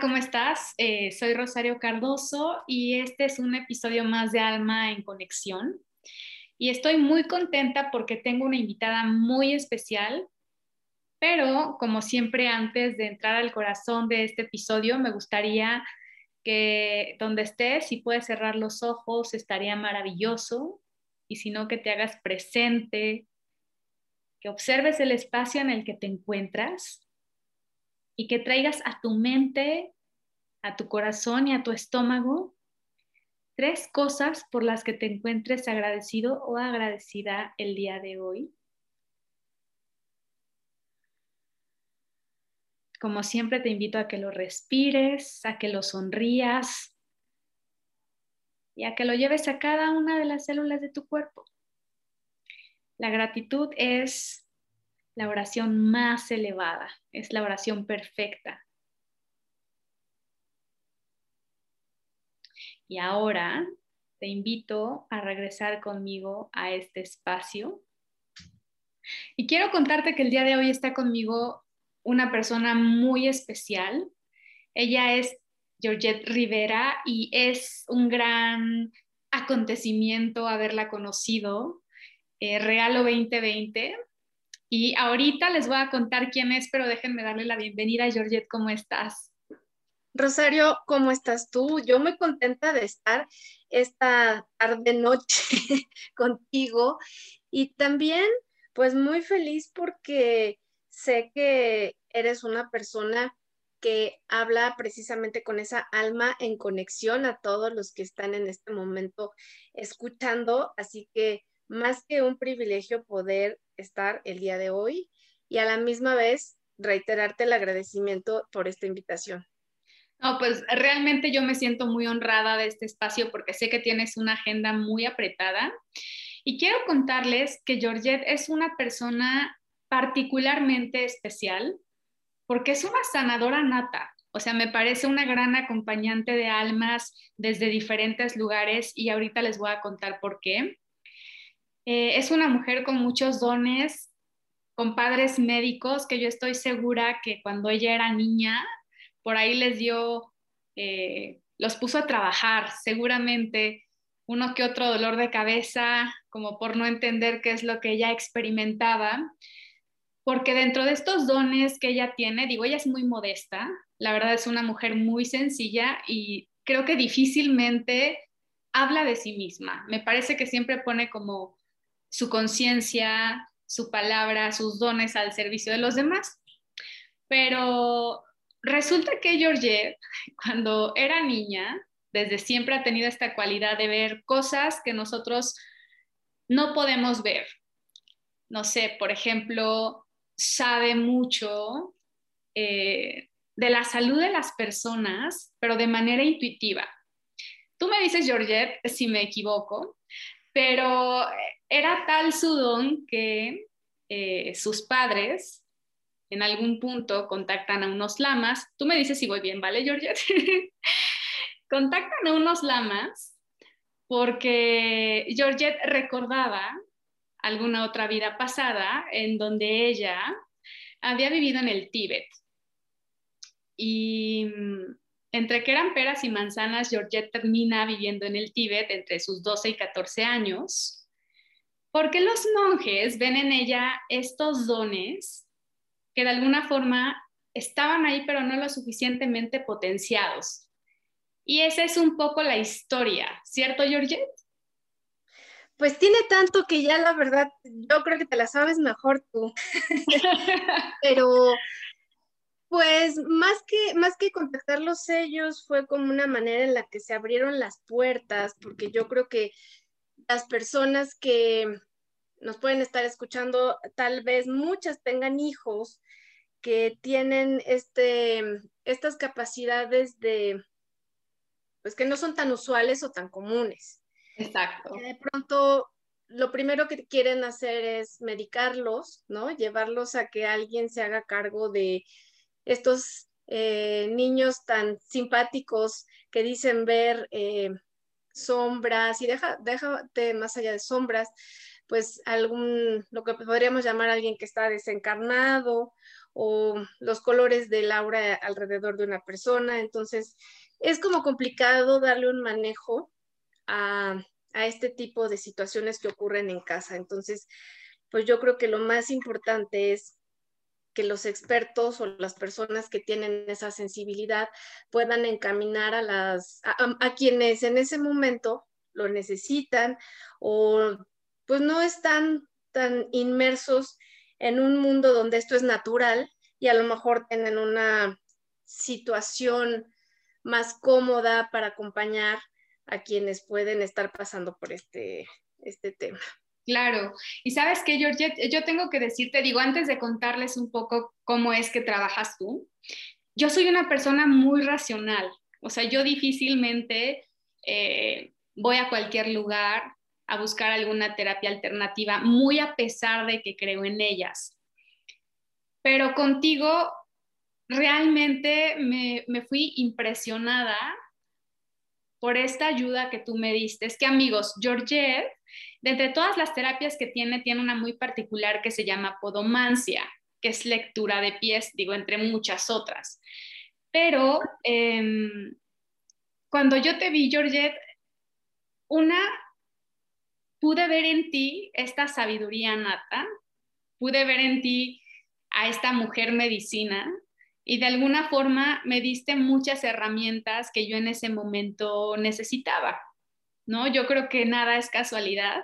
¿cómo estás? Eh, soy Rosario Cardoso y este es un episodio más de Alma en Conexión. Y estoy muy contenta porque tengo una invitada muy especial, pero como siempre antes de entrar al corazón de este episodio, me gustaría que donde estés, si puedes cerrar los ojos, estaría maravilloso. Y si no, que te hagas presente, que observes el espacio en el que te encuentras y que traigas a tu mente, a tu corazón y a tu estómago tres cosas por las que te encuentres agradecido o agradecida el día de hoy. Como siempre te invito a que lo respires, a que lo sonrías y a que lo lleves a cada una de las células de tu cuerpo. La gratitud es la oración más elevada, es la oración perfecta. Y ahora te invito a regresar conmigo a este espacio. Y quiero contarte que el día de hoy está conmigo una persona muy especial. Ella es Georgette Rivera y es un gran acontecimiento haberla conocido. Eh, Regalo 2020 y ahorita les voy a contar quién es, pero déjenme darle la bienvenida Georgette, ¿cómo estás? Rosario, ¿cómo estás tú? Yo muy contenta de estar esta tarde noche contigo y también pues muy feliz porque sé que eres una persona que habla precisamente con esa alma en conexión a todos los que están en este momento escuchando, así que más que un privilegio poder estar el día de hoy y a la misma vez reiterarte el agradecimiento por esta invitación. No, pues realmente yo me siento muy honrada de este espacio porque sé que tienes una agenda muy apretada y quiero contarles que Georgette es una persona particularmente especial porque es una sanadora nata. O sea, me parece una gran acompañante de almas desde diferentes lugares y ahorita les voy a contar por qué. Eh, es una mujer con muchos dones, con padres médicos que yo estoy segura que cuando ella era niña, por ahí les dio, eh, los puso a trabajar, seguramente uno que otro dolor de cabeza, como por no entender qué es lo que ella experimentaba, porque dentro de estos dones que ella tiene, digo, ella es muy modesta, la verdad es una mujer muy sencilla y creo que difícilmente habla de sí misma. Me parece que siempre pone como su conciencia, su palabra, sus dones al servicio de los demás. Pero resulta que Georgette, cuando era niña, desde siempre ha tenido esta cualidad de ver cosas que nosotros no podemos ver. No sé, por ejemplo, sabe mucho eh, de la salud de las personas, pero de manera intuitiva. Tú me dices, Georgette, si me equivoco, pero era tal su don que eh, sus padres en algún punto contactan a unos lamas. Tú me dices si voy bien, ¿vale, Georgette? contactan a unos lamas porque Georgette recordaba alguna otra vida pasada en donde ella había vivido en el Tíbet. Y mm, entre que eran peras y manzanas, Georgette termina viviendo en el Tíbet entre sus 12 y 14 años porque los monjes ven en ella estos dones que de alguna forma estaban ahí, pero no lo suficientemente potenciados. Y esa es un poco la historia, ¿cierto, Georgette? Pues tiene tanto que ya la verdad, yo creo que te la sabes mejor tú. pero pues más que, más que contactar los sellos fue como una manera en la que se abrieron las puertas, porque yo creo que las personas que nos pueden estar escuchando, tal vez muchas tengan hijos que tienen este, estas capacidades de, pues que no son tan usuales o tan comunes. Exacto. de pronto, lo primero que quieren hacer es medicarlos, ¿no? Llevarlos a que alguien se haga cargo de estos eh, niños tan simpáticos que dicen ver eh, sombras y deja, déjate más allá de sombras, pues algún, lo que podríamos llamar alguien que está desencarnado o los colores del aura alrededor de una persona. Entonces, es como complicado darle un manejo a, a este tipo de situaciones que ocurren en casa. Entonces, pues yo creo que lo más importante es que los expertos o las personas que tienen esa sensibilidad puedan encaminar a las a, quienes en ese momento lo necesitan o pues no están tan inmersos en un mundo donde esto es natural y a lo mejor tienen una situación más cómoda para acompañar a quienes pueden estar pasando por este, este tema. Claro. Y sabes que, Georgette, yo tengo que decirte, digo, antes de contarles un poco cómo es que trabajas tú, yo soy una persona muy racional. O sea, yo difícilmente eh, voy a cualquier lugar a buscar alguna terapia alternativa, muy a pesar de que creo en ellas. Pero contigo realmente me, me fui impresionada por esta ayuda que tú me diste. Es que amigos, Georgette de entre todas las terapias que tiene, tiene una muy particular que se llama podomancia, que es lectura de pies, digo, entre muchas otras. Pero em, cuando yo te vi, Georgette, una, pude ver en ti esta sabiduría nata, pude ver en ti a esta mujer medicina y de alguna forma me diste muchas herramientas que yo en ese momento necesitaba. ¿No? Yo creo que nada es casualidad.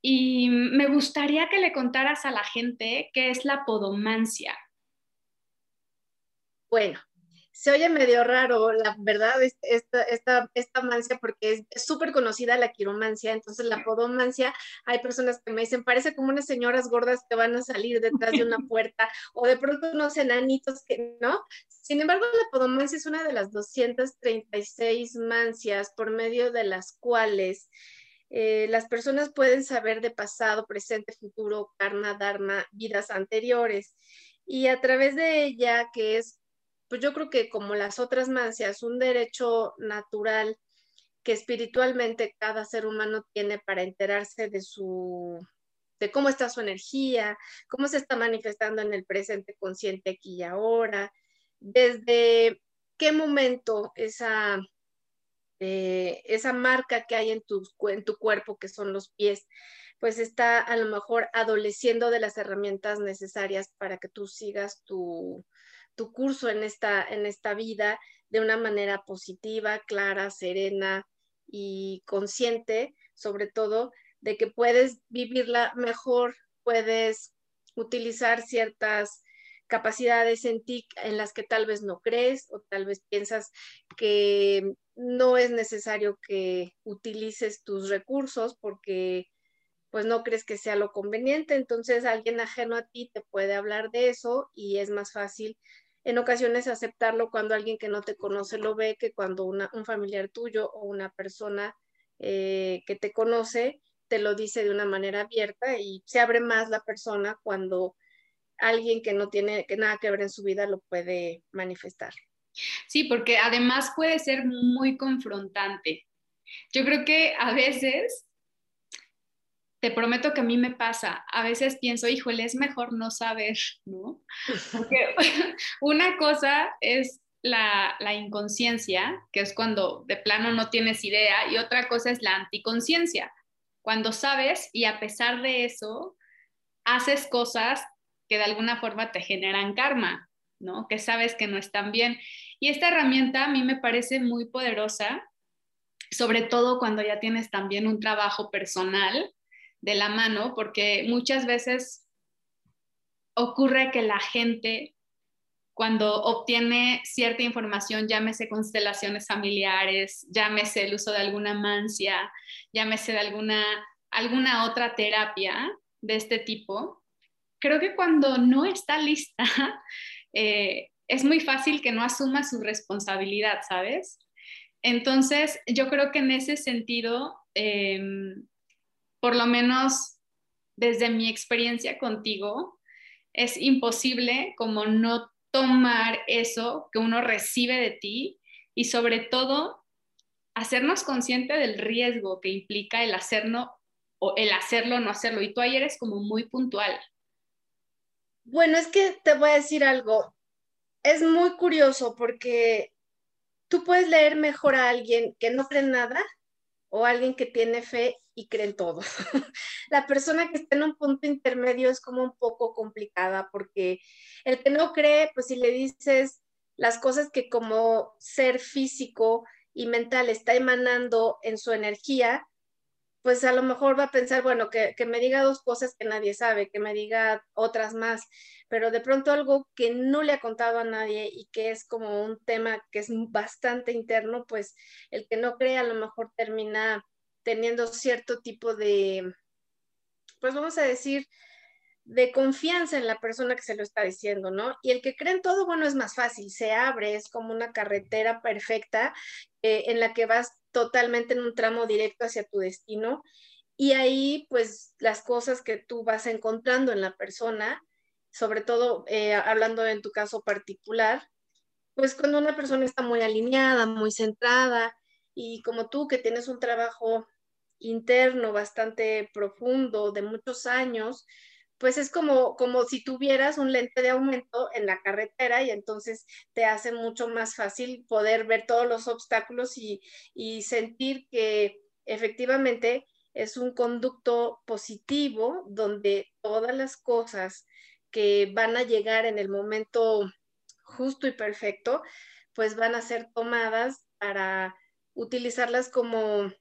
Y me gustaría que le contaras a la gente qué es la podomancia. Bueno, se oye medio raro, la verdad, esta, esta, esta mancia, porque es súper conocida la quiromancia, entonces la podomancia, hay personas que me dicen, parece como unas señoras gordas que van a salir detrás de una puerta, o de pronto unos enanitos que, ¿no? Sin embargo, la podomancia es una de las 236 mancias por medio de las cuales eh, las personas pueden saber de pasado, presente, futuro, karma, dharma, vidas anteriores. Y a través de ella, que es pues yo creo que como las otras mancias, un derecho natural que espiritualmente cada ser humano tiene para enterarse de su de cómo está su energía, cómo se está manifestando en el presente consciente aquí y ahora, desde qué momento esa, eh, esa marca que hay en tu, en tu cuerpo, que son los pies, pues está a lo mejor adoleciendo de las herramientas necesarias para que tú sigas tu, tu curso en esta, en esta vida de una manera positiva, clara, serena y consciente, sobre todo, de que puedes vivirla mejor, puedes utilizar ciertas capacidades en ti en las que tal vez no crees o tal vez piensas que no es necesario que utilices tus recursos porque pues no crees que sea lo conveniente, entonces alguien ajeno a ti te puede hablar de eso y es más fácil en ocasiones aceptarlo cuando alguien que no te conoce lo ve que cuando un familiar tuyo o una persona eh, que te conoce te lo dice de una manera abierta y se abre más la persona cuando alguien que no tiene que nada que ver en su vida lo puede manifestar. Sí, porque además puede ser muy confrontante. Yo creo que a veces te prometo que a mí me pasa. A veces pienso, híjole, es mejor no saber, ¿no? Porque una cosa es la, la, inconsciencia, que es cuando de plano no tienes idea, y otra cosa es la anticonciencia, cuando sabes y a pesar de eso haces cosas que de alguna forma te generan karma, ¿no? Que sabes que no están bien. Y esta herramienta a mí me parece muy poderosa, sobre todo cuando ya tienes también un trabajo personal de la mano, porque muchas veces ocurre que la gente cuando obtiene cierta información, llámese constelaciones familiares, llámese el uso de alguna mancia, llámese de alguna, alguna otra terapia de este tipo, creo que cuando no está lista, eh, es muy fácil que no asuma su responsabilidad, ¿sabes? Entonces, yo creo que en ese sentido, em, por lo menos desde mi experiencia contigo, es imposible como no tomar eso que uno recibe de ti y sobre todo hacernos consciente del riesgo que implica el hacerlo o el hacerlo o no hacerlo. Y tú ayer eres como muy puntual. Bueno, es que te voy a decir algo. Es muy curioso porque tú puedes leer mejor a alguien que no cree nada o a alguien que tiene fe y cree en todo. la persona que está en un punto intermedio es como un poco complicada porque el que no cree, pues si le dices las cosas que como ser físico y mental está emanando en su energía, pues a lo mejor va a pensar, bueno, que, me diga dos cosas que nadie sabe, que me diga otras más, pero de pronto algo que no le ha contado a nadie y que es como un tema que es bastante interno, pues el que no cree a lo mejor termina teniendo cierto tipo de, pues vamos a decir, de confianza en la persona que se lo está diciendo, ¿no? Y el que cree en todo, bueno, es más fácil, se abre, es como una carretera perfecta eh, en la que vas totalmente en un tramo directo hacia tu destino. Y ahí, pues, las cosas que tú vas encontrando en la persona, sobre todo eh, hablando en tu caso particular, pues cuando una persona está muy alineada, muy centrada, y como tú que tienes un trabajo interno bastante profundo de muchos años, pues es como, como si tuvieras un lente de aumento en la carretera y entonces te hace mucho más fácil poder ver todos los obstáculos y, y sentir que efectivamente es un conducto positivo donde todas las cosas que van a llegar en el momento justo y perfecto, pues van a ser tomadas para utilizarlas como,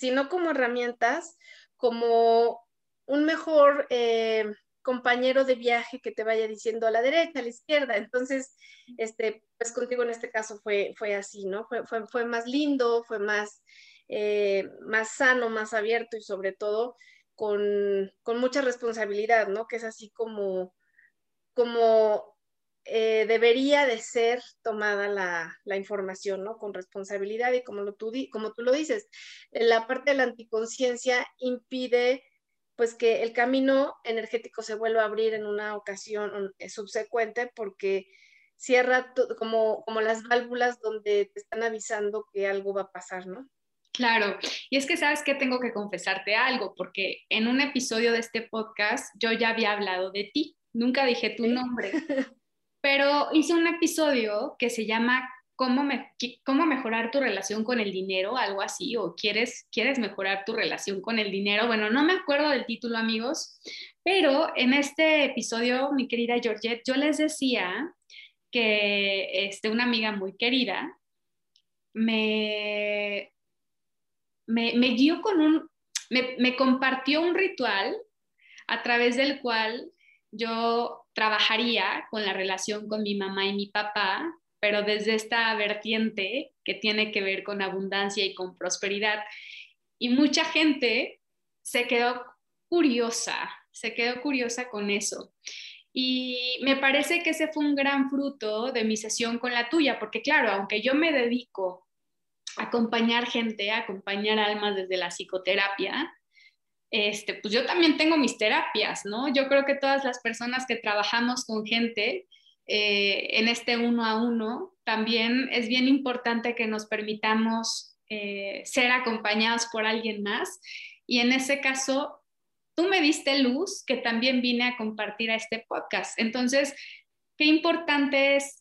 si no como herramientas, como un mejor eh, compañero de viaje que te vaya diciendo a la derecha, a la izquierda. Entonces, este, pues contigo en este caso fue, fue así, ¿no? Fue, fue, más lindo, fue más, eh, más sano, más abierto y sobre todo con, mucha responsabilidad, ¿no? Que es así como, como eh, debería de ser tomada la, la, información, ¿no? Con responsabilidad y como, lo tú, como tú lo dices, la parte de la anticonciencia impide pues que el camino energético se vuelva a abrir en una ocasión eh, subsecuente porque cierra como, como las válvulas donde te están avisando que algo va a pasar, ¿no? Claro, y es que sabes que tengo que confesarte algo, porque en un episodio de este podcast yo ya había hablado de ti, nunca dije tu nombre, pero hice un episodio que se llama cómo, cómo mejorar tu relación con el dinero, algo así, o quieres, quieres mejorar tu relación con el dinero. Bueno, no me acuerdo del título, amigos, pero en este episodio, mi querida Georgette, yo les decía que este, una amiga muy querida me, me, dio con un, me compartió un ritual a través del cual yo trabajaría con la relación con mi mamá y mi papá pero desde esta vertiente que tiene que ver con abundancia y con prosperidad. Y mucha gente se quedó curiosa, se quedó curiosa con eso. Y me parece que ese fue un gran fruto de mi sesión con la tuya, porque claro, aunque yo me dedico a acompañar gente, a acompañar almas desde la psicoterapia, este, pues yo también tengo mis terapias, ¿no? Yo creo que todas las personas que trabajamos con gente, eh, en este uno a uno, también es bien importante que nos permitamos eh, ser acompañados por alguien más. Y en ese caso, tú me diste luz que también vine a compartir a este podcast. Entonces, qué importante es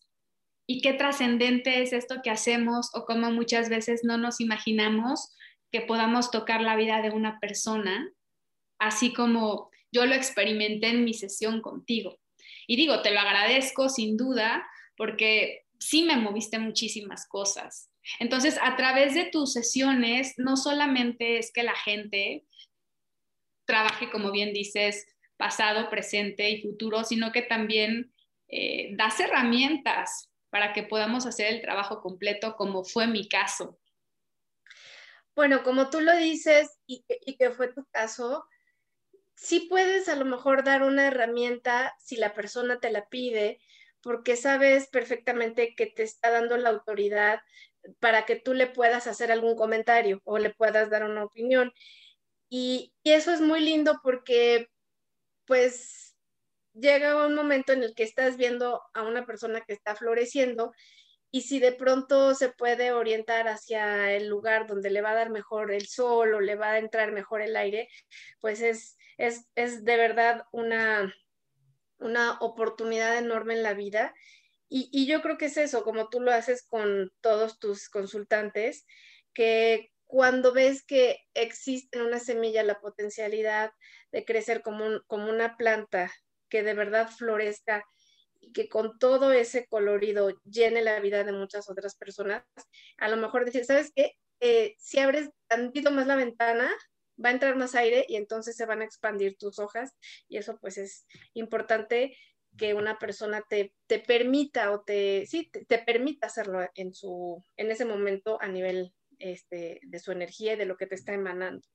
y qué trascendente es esto que hacemos o cómo muchas veces no nos imaginamos que podamos tocar la vida de una persona, así como yo lo experimenté en mi sesión contigo. Y digo, te lo agradezco sin duda porque sí me moviste muchísimas cosas. Entonces, a través de tus sesiones, no solamente es que la gente trabaje, como bien dices, pasado, presente y futuro, sino que también eh, das herramientas para que podamos hacer el trabajo completo, como fue mi caso. Bueno, como tú lo dices y que fue tu caso, sí puedes a lo mejor dar una herramienta si la persona te la pide, porque sabes perfectamente que te está dando la autoridad para que tú le puedas hacer algún comentario o le puedas dar una opinión. Y, eso es muy lindo porque pues llega un momento en el que estás viendo a una persona que está floreciendo y si de pronto se puede orientar hacia el lugar donde le va a dar mejor el sol o le va a entrar mejor el aire, pues es, es, de verdad una, una oportunidad enorme en la vida. Y, y, yo creo que es eso, como tú lo haces con todos tus consultantes, que cuando ves que existe en una semilla la potencialidad de crecer como, como una planta que de verdad florezca y que con todo ese colorido llene la vida de muchas otras personas, a lo mejor decir, ¿sabes qué? Eh, si abres tantito más la ventana, va a entrar más aire y entonces se van a expandir tus hojas y eso pues es importante que una persona te, te permita o te, sí, te, permita hacerlo en, su, en ese momento a nivel este, de su energía y de lo que te está emanando.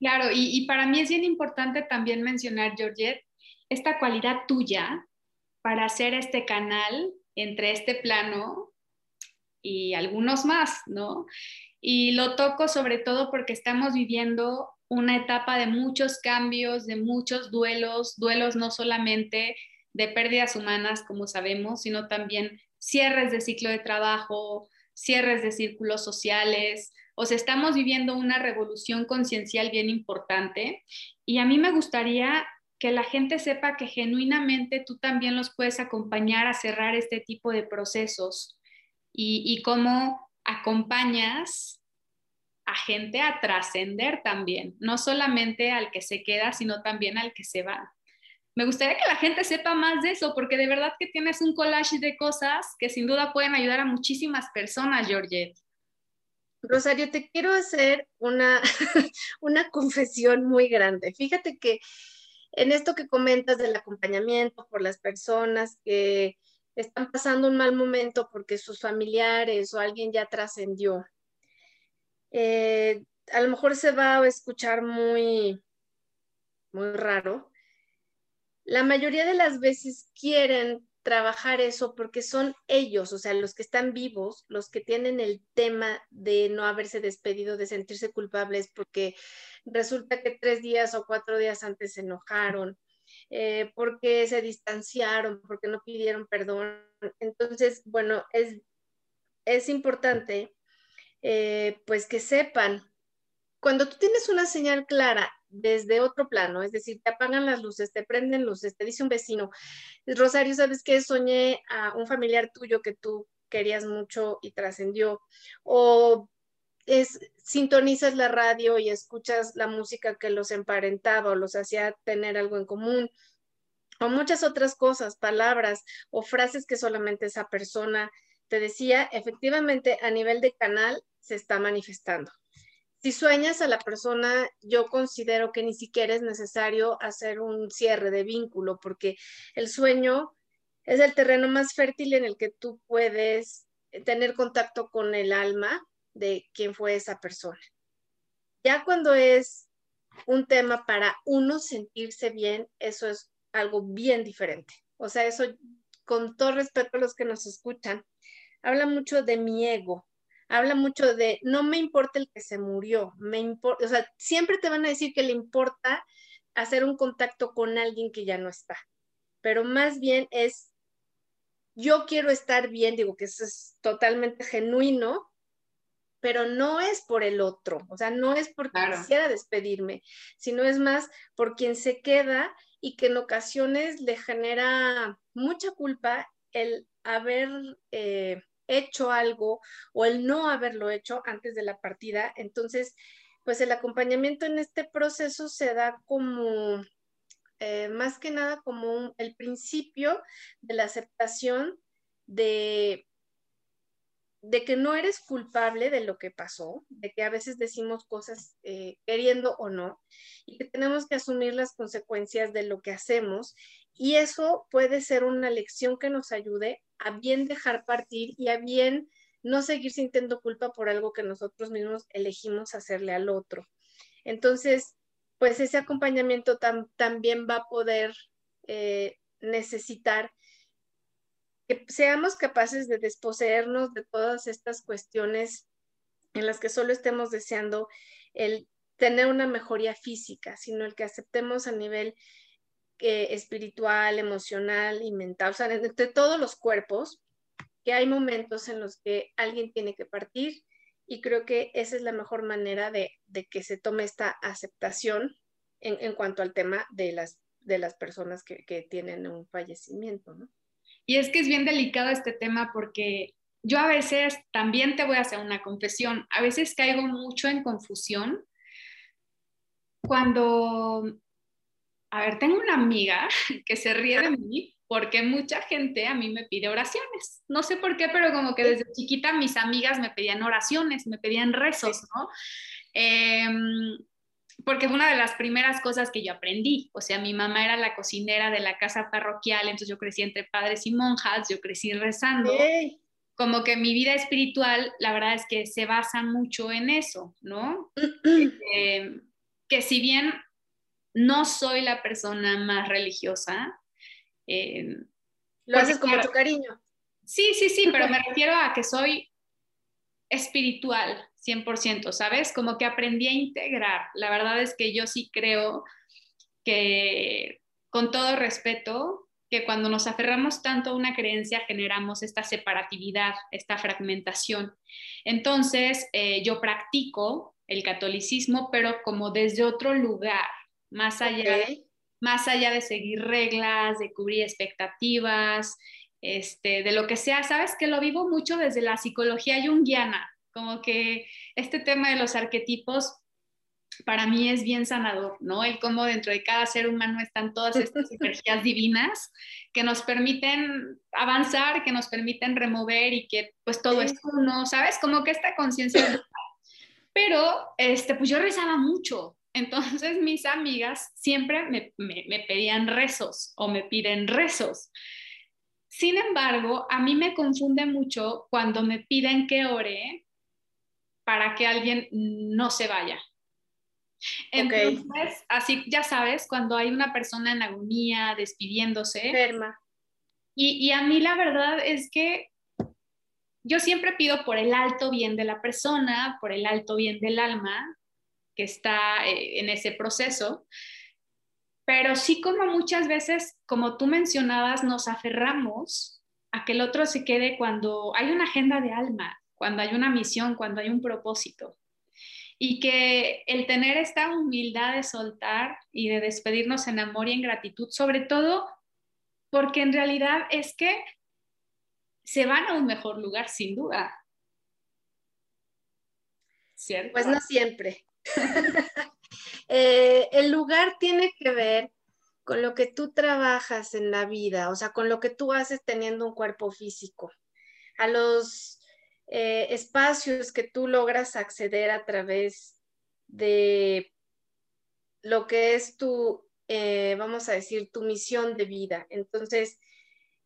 Claro, y, para mí es bien importante también mencionar, Georgette, esta cualidad tuya para hacer este canal entre este plano y algunos más, ¿no? Y lo toco sobre todo porque estamos viviendo una etapa de muchos cambios, de muchos duelos, duelos no solamente de pérdidas humanas, como sabemos, sino también cierres de ciclo de trabajo, cierres de círculos sociales, o sea, estamos viviendo una revolución conciencial bien importante. Y a mí me gustaría que la gente sepa que genuinamente tú también los puedes acompañar a cerrar este tipo de procesos y, y cómo acompañas a gente a trascender también, no solamente al que se queda, sino también al que se va me gustaría que la gente sepa más de eso, porque de verdad que tienes un collage de cosas que sin duda pueden ayudar a muchísimas personas, Georgette. Rosario, te quiero hacer una, una confesión muy grande. Fíjate que en esto que comentas del acompañamiento por las personas que están pasando un mal momento porque sus familiares o alguien ya trascendió, eh, a lo mejor se va a escuchar muy, muy raro, la mayoría de las veces quieren trabajar eso porque son ellos, o sea, los que están vivos, los que tienen el tema de no haberse despedido, de sentirse culpables porque resulta que tres días o cuatro días antes se enojaron, eh, porque se distanciaron, porque no pidieron perdón. Entonces, bueno, es, es importante eh, pues que sepan, cuando tú tienes una señal clara desde otro plano, es decir, te apagan las luces, te prenden luces, te dice un vecino, Rosario, ¿sabes qué? Soñé a un familiar tuyo que tú querías mucho y trascendió, o es, sintonizas la radio y escuchas la música que los emparentaba o los hacía tener algo en común, o muchas otras cosas, palabras o frases que solamente esa persona te decía, efectivamente a nivel de canal se está manifestando. Si sueñas a la persona, yo considero que ni siquiera es necesario hacer un cierre de vínculo, porque el sueño es el terreno más fértil en el que tú puedes tener contacto con el alma de quien fue esa persona. Ya cuando es un tema para uno sentirse bien, eso es algo bien diferente. O sea, eso, con todo respeto a los que nos escuchan, habla mucho de mi ego, habla mucho de no me importa el que se murió, me importa, o sea, siempre te van a decir que le importa hacer un contacto con alguien que ya no está, pero más bien es yo quiero estar bien, digo que eso es totalmente genuino, pero no es por el otro, o sea, no es porque quisiera despedirme, sino es más por quien se queda y que en ocasiones le genera mucha culpa el haber eh, hecho algo o el no haberlo hecho antes de la partida. Entonces, pues el acompañamiento en este proceso se da como, eh, más que nada, como el principio de la aceptación de de que no eres culpable de lo que pasó, de que a veces decimos cosas eh, queriendo o no, y que tenemos que asumir las consecuencias de lo que hacemos. Y eso puede ser una lección que nos ayude a bien dejar partir y a bien no seguir sintiendo culpa por algo que nosotros mismos elegimos hacerle al otro. Entonces, pues ese acompañamiento también va a poder eh, necesitar seamos capaces de desposeernos de todas estas cuestiones en las que solo estemos deseando el tener una mejoría física, sino el que aceptemos a nivel espiritual, emocional y mental, o sea, entre todos los cuerpos, que hay momentos en los que alguien tiene que partir y creo que esa es la mejor manera de, que se tome esta aceptación en, cuanto al tema de las de las personas que, que tienen un fallecimiento, ¿no? Y es que es bien delicado este tema porque yo a veces también te voy a hacer una confesión, a veces caigo mucho en confusión cuando, a ver, tengo una amiga que se ríe de mí porque mucha gente a mí me pide oraciones. No sé por qué, pero como que desde chiquita mis amigas me pedían oraciones, me pedían rezos, ¿no? Em, porque fue una de las primeras cosas que yo aprendí. O sea, mi mamá era la cocinera de la casa parroquial, entonces yo crecí entre padres y monjas, yo crecí rezando. Como que mi vida espiritual, la verdad es que se basa mucho en eso, ¿no? eh, que si bien no soy la persona más religiosa, eh, lo haces como tu cariño. Sí, sí, sí, pero me refiero a que soy espiritual, 100%, ¿sabes? Como que aprendí a integrar. La verdad es que yo sí creo que, con todo respeto, que cuando nos aferramos tanto a una creencia generamos esta separatividad, esta fragmentación. Entonces, eh, yo practico el catolicismo, pero como desde otro lugar, más allá, más allá de seguir reglas, de cubrir expectativas, este, de lo que sea, sabes que lo vivo mucho desde la psicología junguiana, como que este tema de los arquetipos para mí es bien sanador, ¿no? El cómo dentro de cada ser humano están todas estas energías divinas que nos permiten avanzar, que nos permiten remover y que pues todo es uno, ¿sabes? Como que esta conciencia. Pero, este, pues yo rezaba mucho. Entonces mis amigas siempre me, me pedían rezos o me piden rezos. Sin embargo, a mí me confunde mucho cuando me piden que ore para que alguien no se vaya. Entonces, así ya sabes, cuando hay una persona en agonía, despidiéndose. Enferma. Y, y a mí la verdad es que yo siempre pido por el alto bien de la persona, por el alto bien del alma que está eh, en ese proceso, pero sí como muchas veces, como tú mencionabas, nos aferramos a que el otro se quede cuando hay una agenda de alma, cuando hay una misión, cuando hay un propósito. Y que el tener esta humildad de soltar y de despedirnos en amor y en gratitud, sobre todo porque en realidad es que se van a un mejor lugar, sin duda. ¿Cierto? Pues no siempre. Eh, el lugar tiene que ver con lo que tú trabajas en la vida, o sea, con lo que tú haces teniendo un cuerpo físico. A los eh, espacios que tú logras acceder a través de lo que es tu, eh, vamos a decir, tu misión de vida. Entonces,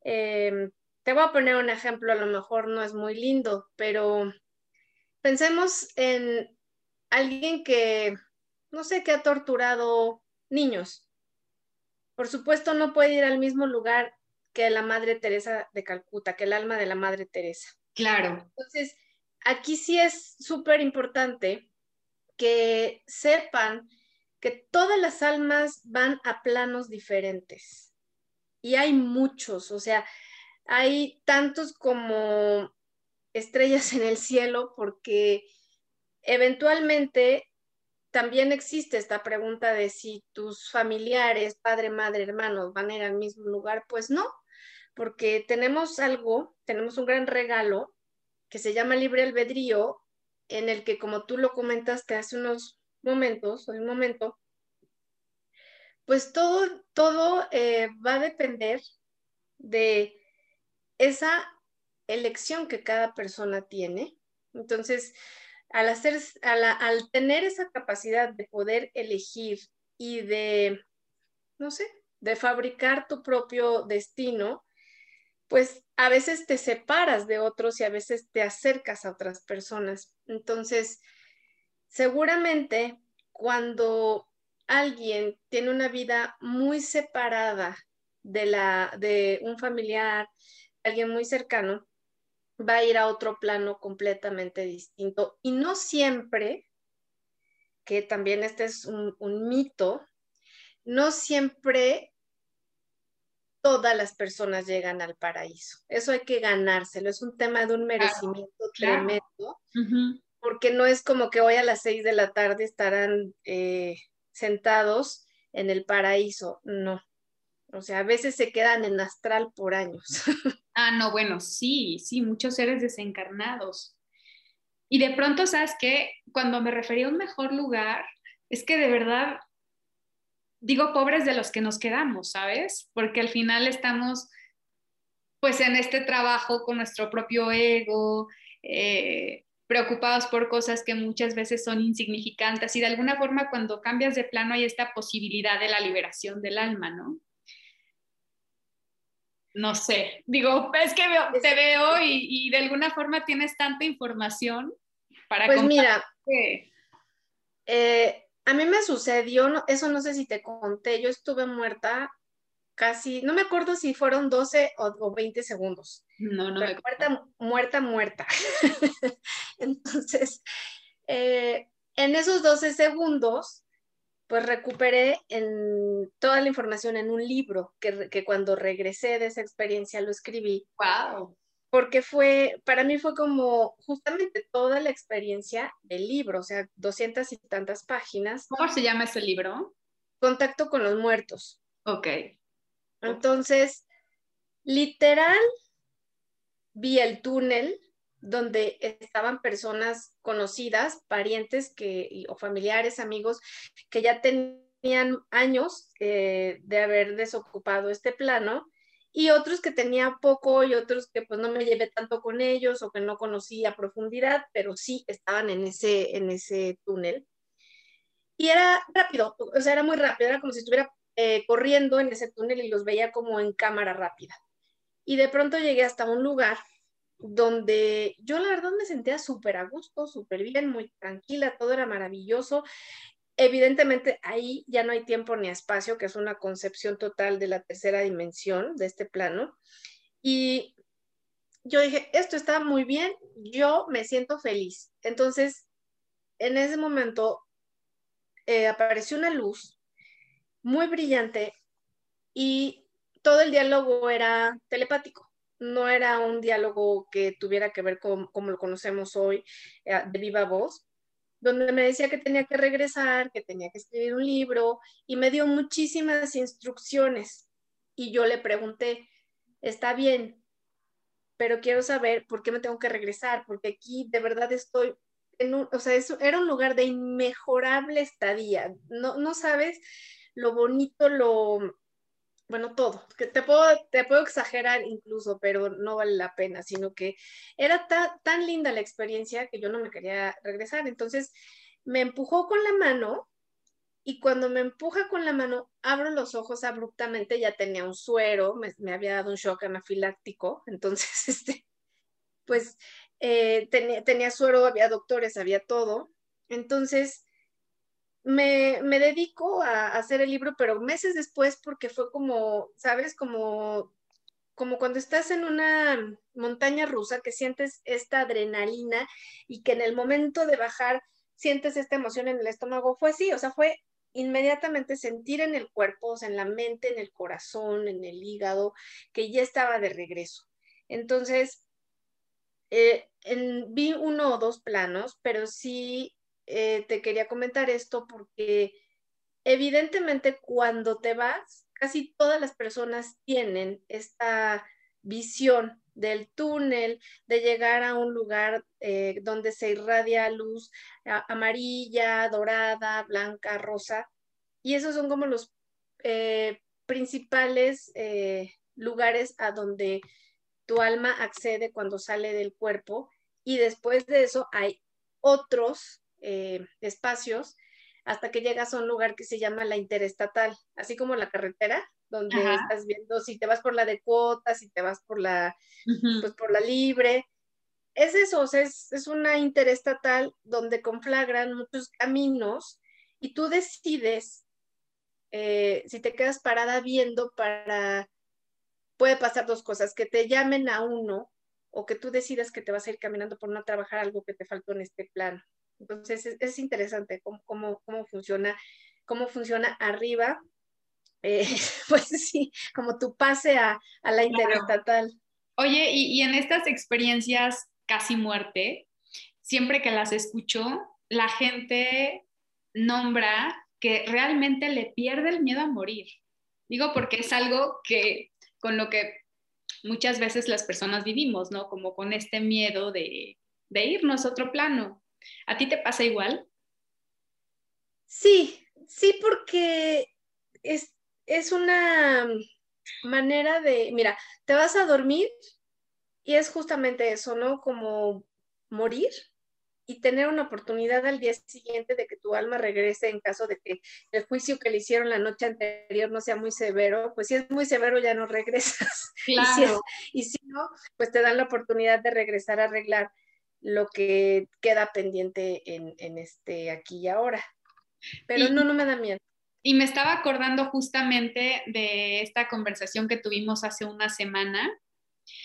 em, te voy a poner un ejemplo, a lo mejor no es muy lindo, pero pensemos en alguien que, no sé, que ha torturado niños. Por supuesto, no puede ir al mismo lugar que la Madre Teresa de Calcuta, que el alma de la Madre Teresa. Claro. Entonces, aquí sí es súper importante que sepan que todas las almas van a planos diferentes. Y hay muchos, o sea, hay tantos como estrellas en el cielo porque eventualmente también existe esta pregunta de si tus familiares, padre, madre, hermanos, van a ir al mismo lugar. Pues no, porque tenemos algo, tenemos un gran regalo que se llama libre albedrío, en el que como tú lo comentaste hace unos momentos, o un momento, pues todo, todo eh, va a depender de esa elección que cada persona tiene. Entonces, al, hacer, al tener esa capacidad de poder elegir y de, no sé, de fabricar tu propio destino, pues a veces te separas de otros y a veces te acercas a otras personas. Entonces, seguramente cuando alguien tiene una vida muy separada de la de un familiar, alguien muy cercano, va a ir a otro plano completamente distinto. Y no siempre, que también este es un, un mito, no siempre todas las personas llegan al paraíso. Eso hay que ganárselo, es un tema de un merecimiento tremendo, porque no es como que hoy a las seis de la tarde estarán eh, sentados en el paraíso, no. O sea, a veces se quedan en astral por años. Ah, no, bueno, sí, sí, muchos seres desencarnados. Y de pronto, ¿sabes qué? Cuando me refería a un mejor lugar, es que de verdad, digo, pobres de los que nos quedamos, ¿sabes? Porque al final estamos pues en este trabajo con nuestro propio ego, eh, preocupados por cosas que muchas veces son insignificantes y de alguna forma cuando cambias de plano hay esta posibilidad de la liberación del alma, ¿no? No sé, digo, es que te veo y, de alguna forma tienes tanta información para... Pues mira, eh, a mí me sucedió, eso no sé si te conté, yo estuve muerta casi, no me acuerdo si fueron 12 o, 20 segundos. No, no. me muerta, muerta, muerta. Entonces, eh, en esos 12 segundos, pues recuperé en, toda la información en un libro que, que, cuando regresé de esa experiencia lo escribí. ¡Wow! Porque fue, para mí fue como justamente toda la experiencia del libro, o sea, 200 y tantas páginas. ¿Cómo se llama ese libro? Contacto con los muertos. Ok. Entonces, literal, vi el túnel donde estaban personas conocidas, parientes que, o familiares, amigos, que ya tenían años eh, de haber desocupado este plano y otros que tenía poco y otros que pues no me llevé tanto con ellos o que no conocí a profundidad, pero sí estaban en ese, en ese túnel. Y era rápido, o sea, era muy rápido, era como si estuviera eh, corriendo en ese túnel y los veía como en cámara rápida. Y de pronto llegué hasta un lugar donde yo la verdad me sentía súper a gusto, súper bien, muy tranquila, todo era maravilloso. Evidentemente ahí ya no hay tiempo ni espacio, que es una concepción total de la tercera dimensión de este plano. Y yo dije, esto está muy bien, yo me siento feliz. Entonces, en ese momento eh, apareció una luz muy brillante y todo el diálogo era telepático, no era un diálogo que tuviera que ver con como lo conocemos hoy, eh, de viva voz, donde me decía que tenía que regresar, que tenía que escribir un libro y me dio muchísimas instrucciones. Y yo le pregunté, está bien, pero quiero saber por qué me tengo que regresar, porque aquí de verdad estoy en un, o sea, eso era un lugar de inmejorable estadía. No, no sabes lo bonito, lo, bueno, todo, que te puedo, te puedo exagerar incluso, pero no vale la pena, sino que era tan linda la experiencia que yo no me quería regresar. Entonces me empujó con la mano y cuando me empuja con la mano, abro los ojos abruptamente, ya tenía un suero, me, había dado un shock anafiláctico, entonces, este, pues eh, tenía, tenía suero, había doctores, había todo. Entonces, me, me dedico a, hacer el libro, pero meses después porque fue como, ¿sabes? Como, como cuando estás en una montaña rusa que sientes esta adrenalina y que en el momento de bajar sientes esta emoción en el estómago, fue así, o sea, fue inmediatamente sentir en el cuerpo, o sea, en la mente, en el corazón, en el hígado, que ya estaba de regreso. Entonces, eh, vi uno o dos planos, pero sí eh, te quería comentar esto porque evidentemente cuando te vas, casi todas las personas tienen esta visión del túnel, de llegar a un lugar eh, donde se irradia luz amarilla, dorada, blanca, rosa. Y esos son como los eh, principales lugares a donde tu alma accede cuando sale del cuerpo. Y después de eso hay otros eh, espacios hasta que llegas a un lugar que se llama la interestatal, así como la carretera, donde estás viendo si te vas por la de cuotas, si te vas por la, pues por la libre. Es eso, es, es una interestatal donde conflagran muchos caminos y tú decides eh, si te quedas parada viendo para, puede pasar dos cosas, que te llamen a uno o que tú decidas que te vas a ir caminando por no trabajar algo que te faltó en este plano. Entonces es, interesante cómo, cómo, cómo, funciona, cómo funciona arriba, eh, pues sí, como tu pase a, a la interestatal. Oye, y, y en estas experiencias casi muerte, siempre que las escucho, la gente nombra que realmente le pierde el miedo a morir. Digo porque es algo que con lo que muchas veces las personas vivimos, ¿no? Como con este miedo de, de irnos a otro plano. ¿A ti te pasa igual? Sí, sí, porque es, es una manera de, mira, te vas a dormir y es justamente eso, ¿no? Como morir y tener una oportunidad al día siguiente de que tu alma regrese en caso de que el juicio que le hicieron la noche anterior no sea muy severo, pues si es muy severo ya no regresas. Claro. Y, si, no, pues te dan la oportunidad de regresar a arreglar lo que queda pendiente en, este aquí y ahora. Pero no, no me da miedo. Y me estaba acordando justamente de esta conversación que tuvimos hace una semana,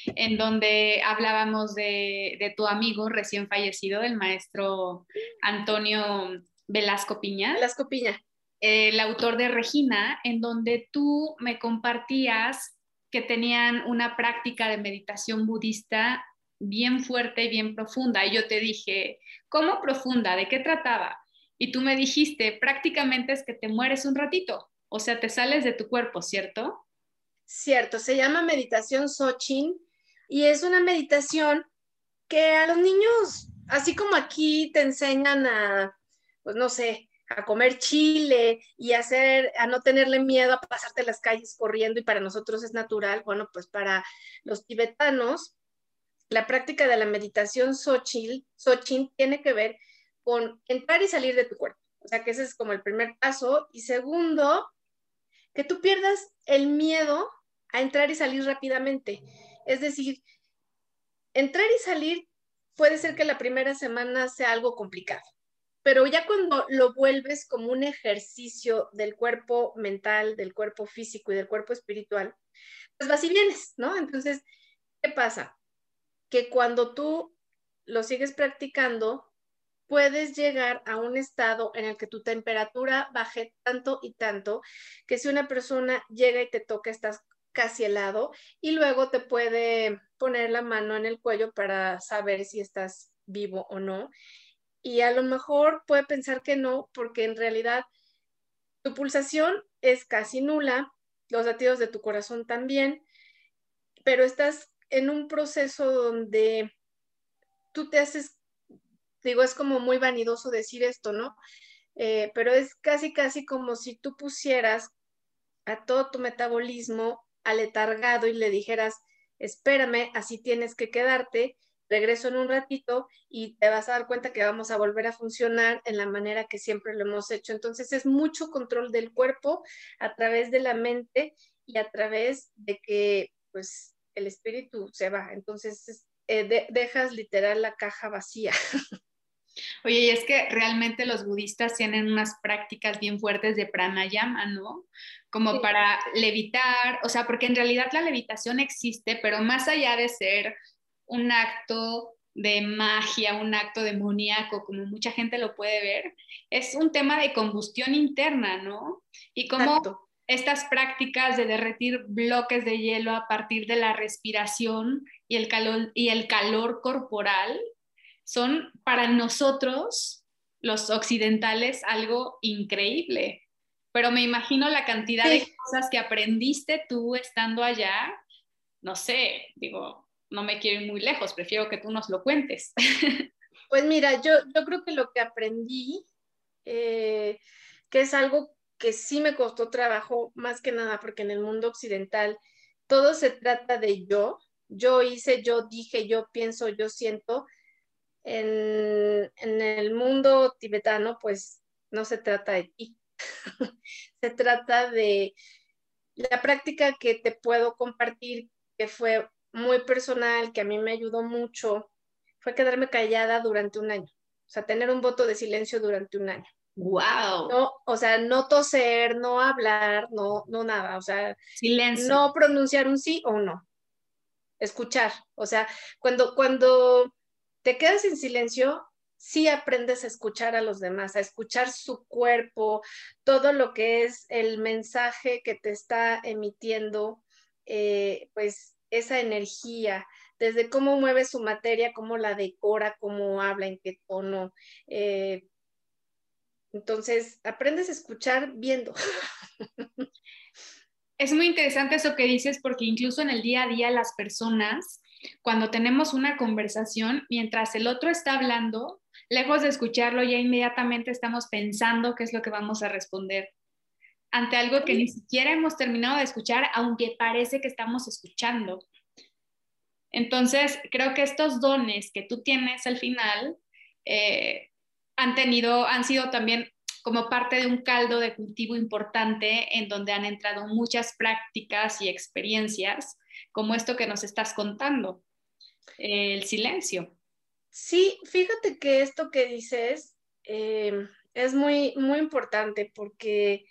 en donde hablábamos de, tu amigo recién fallecido, el maestro Antonio Velasco Piña. Velasco Piña. El autor de Regina, en donde tú me compartías que tenían una práctica de meditación budista bien fuerte y bien profunda. Y yo te dije, ¿cómo profunda? ¿De qué trataba? Y tú me dijiste, prácticamente es que te mueres un ratito, o sea, te sales de tu cuerpo, ¿cierto? Cierto, se llama meditación Sochin y es una meditación que a los niños, así como aquí te enseñan a, pues no sé, a comer chile y hacer, a no tenerle miedo a pasarte las calles corriendo y para nosotros es natural, bueno, pues para los tibetanos, la práctica de la meditación Sochin tiene que ver con entrar y salir de tu cuerpo. O sea, que ese es como el primer paso. Y segundo, que tú pierdas el miedo a entrar y salir rápidamente. Es decir, entrar y salir puede ser que la primera semana sea algo complicado, pero ya cuando lo vuelves como un ejercicio del cuerpo mental, del cuerpo físico y del cuerpo espiritual, pues vas y vienes, ¿no? Entonces, ¿qué pasa? Que cuando tú lo sigues practicando, puedes llegar a un estado en el que tu temperatura baje tanto y tanto que si una persona llega y te toca estás casi helado y luego te puede poner la mano en el cuello para saber si estás vivo o no. Y a lo mejor puede pensar que no, porque en realidad tu pulsación es casi nula, los latidos de tu corazón también, pero estás en un proceso donde tú te haces digo, es como muy vanidoso decir esto, ¿no? Eh, pero es casi, casi como si tú pusieras a todo tu metabolismo aletargado y le dijeras, espérame, así tienes que quedarte, regreso en un ratito y te vas a dar cuenta que vamos a volver a funcionar en la manera que siempre lo hemos hecho. Entonces es mucho control del cuerpo a través de la mente y a través de que pues el espíritu se va. Entonces eh, dejas literal la caja vacía. Oye, y es que realmente los budistas tienen unas prácticas bien fuertes de pranayama, ¿no? Como para levitar, o sea, porque en realidad la levitación existe, pero más allá de ser un acto de magia, un acto demoníaco, como mucha gente lo puede ver, es un tema de combustión interna, ¿no? Y como estas prácticas de derretir bloques de hielo a partir de la respiración y el calor, y el calor corporal son para nosotros, los occidentales, algo increíble. Pero me imagino la cantidad de cosas que aprendiste tú estando allá. No sé, digo, no me quiero ir muy lejos, prefiero que tú nos lo cuentes. Pues mira, yo, yo creo que lo que aprendí, eh, que es algo que sí me costó trabajo, más que nada porque en el mundo occidental todo se trata de yo, yo hice, yo dije, yo pienso, yo siento, en, el mundo tibetano, pues no se trata de ti, se trata de la práctica que te puedo compartir, que fue muy personal, que a mí me ayudó mucho, fue quedarme callada durante un año, o sea, tener un voto de silencio durante un año. Wow. No, o sea, no toser, no hablar, no, no nada, o sea, silencio. No pronunciar un sí o un no. Escuchar, o sea, cuando cuando te quedas en silencio, sí aprendes a escuchar a los demás, a escuchar su cuerpo, todo lo que es el mensaje que te está emitiendo, eh, pues esa energía, desde cómo mueve su materia, cómo la decora, cómo habla, en qué tono. Eh, entonces, aprendes a escuchar viendo. Es muy interesante eso que dices porque incluso en el día a día las personas, cuando tenemos una conversación, mientras el otro está hablando, lejos de escucharlo, ya inmediatamente estamos pensando qué es lo que vamos a responder ante algo que ni siquiera hemos terminado de escuchar, aunque parece que estamos escuchando. Entonces, creo que estos dones que tú tienes al final eh, han tenido, han sido también como parte de un caldo de cultivo importante en donde han entrado muchas prácticas y experiencias, como esto que nos estás contando, el silencio. Sí, fíjate que esto que dices eh, es muy, muy importante porque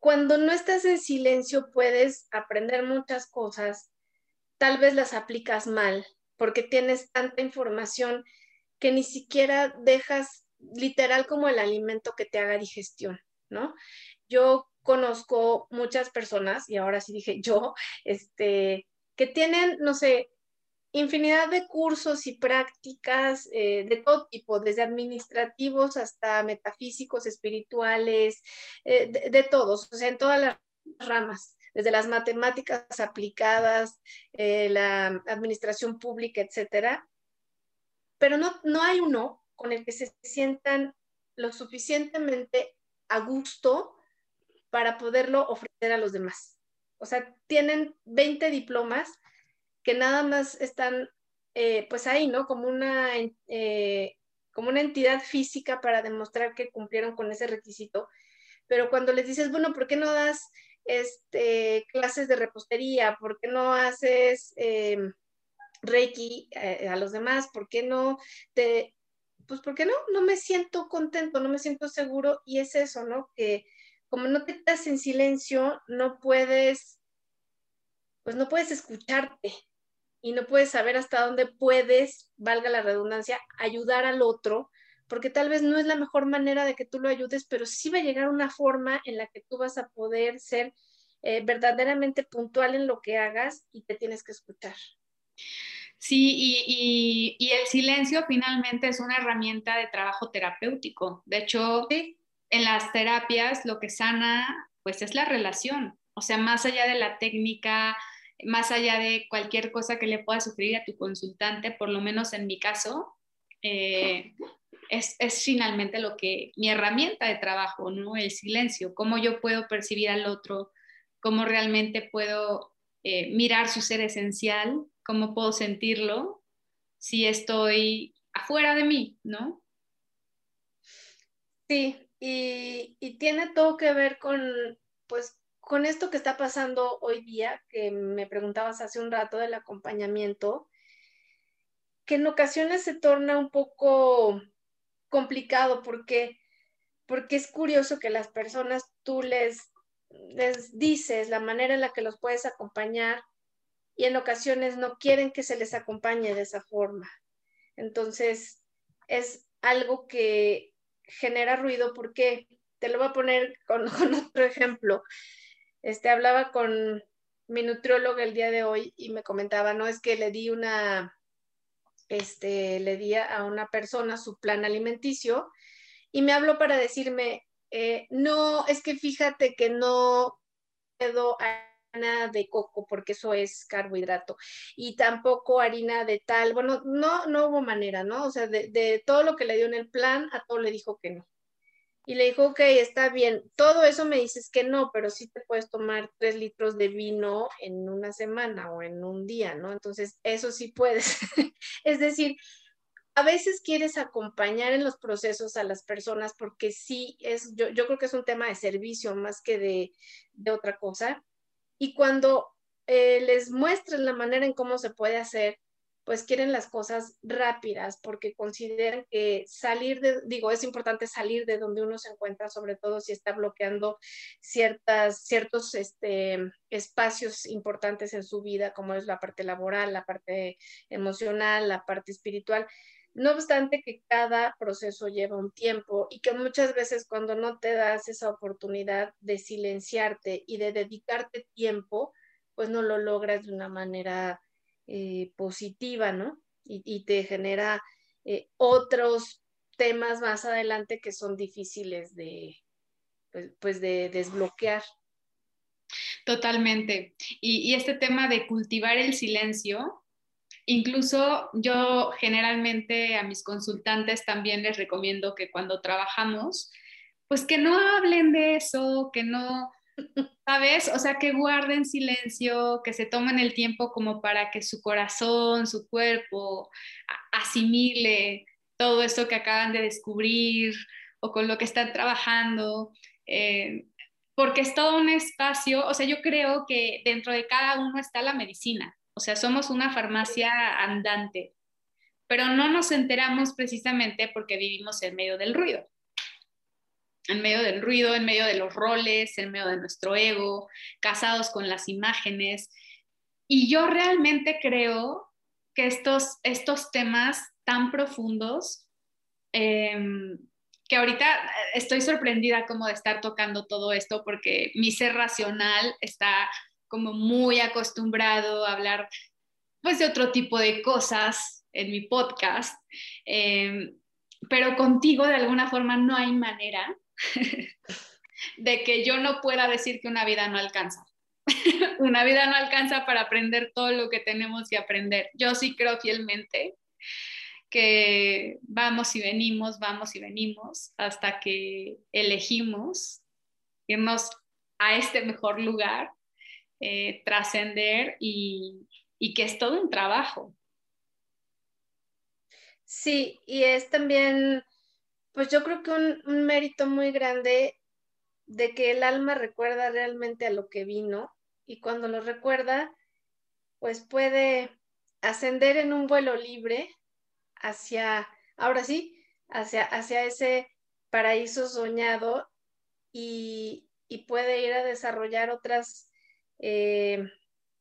cuando no estás en silencio puedes aprender muchas cosas, tal vez las aplicas mal porque tienes tanta información que ni siquiera dejas literal como el alimento que te haga digestión, ¿no? Yo conozco muchas personas, y ahora sí dije yo, este, que tienen, no sé, infinidad de cursos y prácticas eh, de todo tipo, desde administrativos hasta metafísicos, espirituales, eh, de, todos, o sea, en todas las ramas, desde las matemáticas aplicadas, eh, la administración pública, etcétera. Pero no, no hay uno con el que se sientan lo suficientemente a gusto para poderlo ofrecer a los demás. O sea, tienen 20 diplomas que nada más están eh, pues ahí, ¿no? Como una, eh, como una entidad física para demostrar que cumplieron con ese requisito. Pero cuando les dices, bueno, ¿por qué no das este, clases de repostería? ¿Por qué no haces em, Reiki eh, a los demás? ¿Por qué no te... Pues porque no, no me siento contento, no me siento seguro y es eso, ¿no? Que como no te estás en silencio, no puedes, pues no puedes escucharte, y no puedes saber hasta dónde puedes, valga la redundancia, ayudar al otro, porque tal vez no es la mejor manera de que tú lo ayudes, pero sí va a llegar una forma en la que tú vas a poder ser eh, verdaderamente puntual en lo que hagas y te tienes que escuchar. Sí, y, y, el silencio finalmente es una herramienta de trabajo terapéutico. De hecho, en las terapias lo que sana, pues es la relación. O sea, más allá de la técnica, más allá de cualquier cosa que le pueda sufrir a tu consultante, por lo menos en mi caso, eh, es, finalmente lo que, mi herramienta de trabajo, ¿no? El silencio, cómo yo puedo percibir al otro, cómo realmente puedo eh, mirar su ser esencial, cómo puedo sentirlo si estoy afuera de mí, ¿no? Sí, y, y tiene todo que ver con, pues, con esto que está pasando hoy día, que me preguntabas hace un rato del acompañamiento, que en ocasiones se torna un poco complicado porque, porque es curioso que las personas tú les, les dices la manera en la que los puedes acompañar y en ocasiones no quieren que se les acompañe de esa forma. Entonces, es algo que genera ruido porque, te lo voy a poner con, otro ejemplo. Este, hablaba con mi nutrióloga el día de hoy y me comentaba, no, es que le di una, este, le di a una persona su plan alimenticio y me habló para decirme, eh, no, es que fíjate que no puedo de coco porque eso es carbohidrato y tampoco harina de tal, bueno, no, no hubo manera, ¿no? O sea, de, de todo lo que le dio en el plan, a todo le dijo que no. Y le dijo, ok, está bien, todo eso me dices que no, pero sí te puedes tomar tres litros de vino en una semana o en un día, ¿no? Entonces, eso sí puedes. es decir, a veces quieres acompañar en los procesos a las personas porque sí es, yo, yo creo que es un tema de servicio más que de, de otra cosa. Y cuando eh, les muestras la manera en cómo se puede hacer, pues quieren las cosas rápidas porque consideran que salir de, digo, es importante salir de donde uno se encuentra, sobre todo si está bloqueando ciertas, ciertos este, espacios importantes en su vida, como es la parte laboral, la parte emocional, la parte espiritual. No obstante que cada proceso lleva un tiempo y que muchas veces cuando no te das esa oportunidad de silenciarte y de dedicarte tiempo, pues no lo logras de una manera eh, positiva, ¿no? Y, te genera eh, otros temas más adelante que son difíciles de, pues, pues, de desbloquear. Totalmente. Y, este tema de cultivar el silencio, incluso yo generalmente a mis consultantes también les recomiendo que cuando trabajamos, pues que no hablen de eso, que no, ¿sabes? O sea, que guarden silencio, que se tomen el tiempo como para que su corazón, su cuerpo asimile todo esto que acaban de descubrir o con lo que están trabajando. Eh, porque es todo un espacio, o sea, yo creo que dentro de cada uno está la medicina, o sea, somos una farmacia andante, pero no nos enteramos precisamente porque vivimos en medio del ruido, en medio del ruido, en medio de los roles, en medio de nuestro ego, casados con las imágenes. Y yo realmente creo que estos, estos temas tan profundos eh, que ahorita estoy sorprendida como de estar tocando todo esto porque mi ser racional está como muy acostumbrado a hablar pues de otro tipo de cosas en mi podcast, em, pero contigo de alguna forma no hay manera de que yo no pueda decir que una vida no alcanza. una vida no alcanza para aprender todo lo que tenemos que aprender. Yo sí creo fielmente que vamos y venimos, vamos y venimos, hasta que elegimos irnos a este mejor lugar, eh, trascender y, que es todo un trabajo. Sí, y es también, pues yo creo que un, un mérito muy grande de que el alma recuerda realmente a lo que vino y cuando lo recuerda, pues puede ascender en un vuelo libre hacia, ahora sí, hacia, hacia ese paraíso soñado y, puede ir a desarrollar otras eh,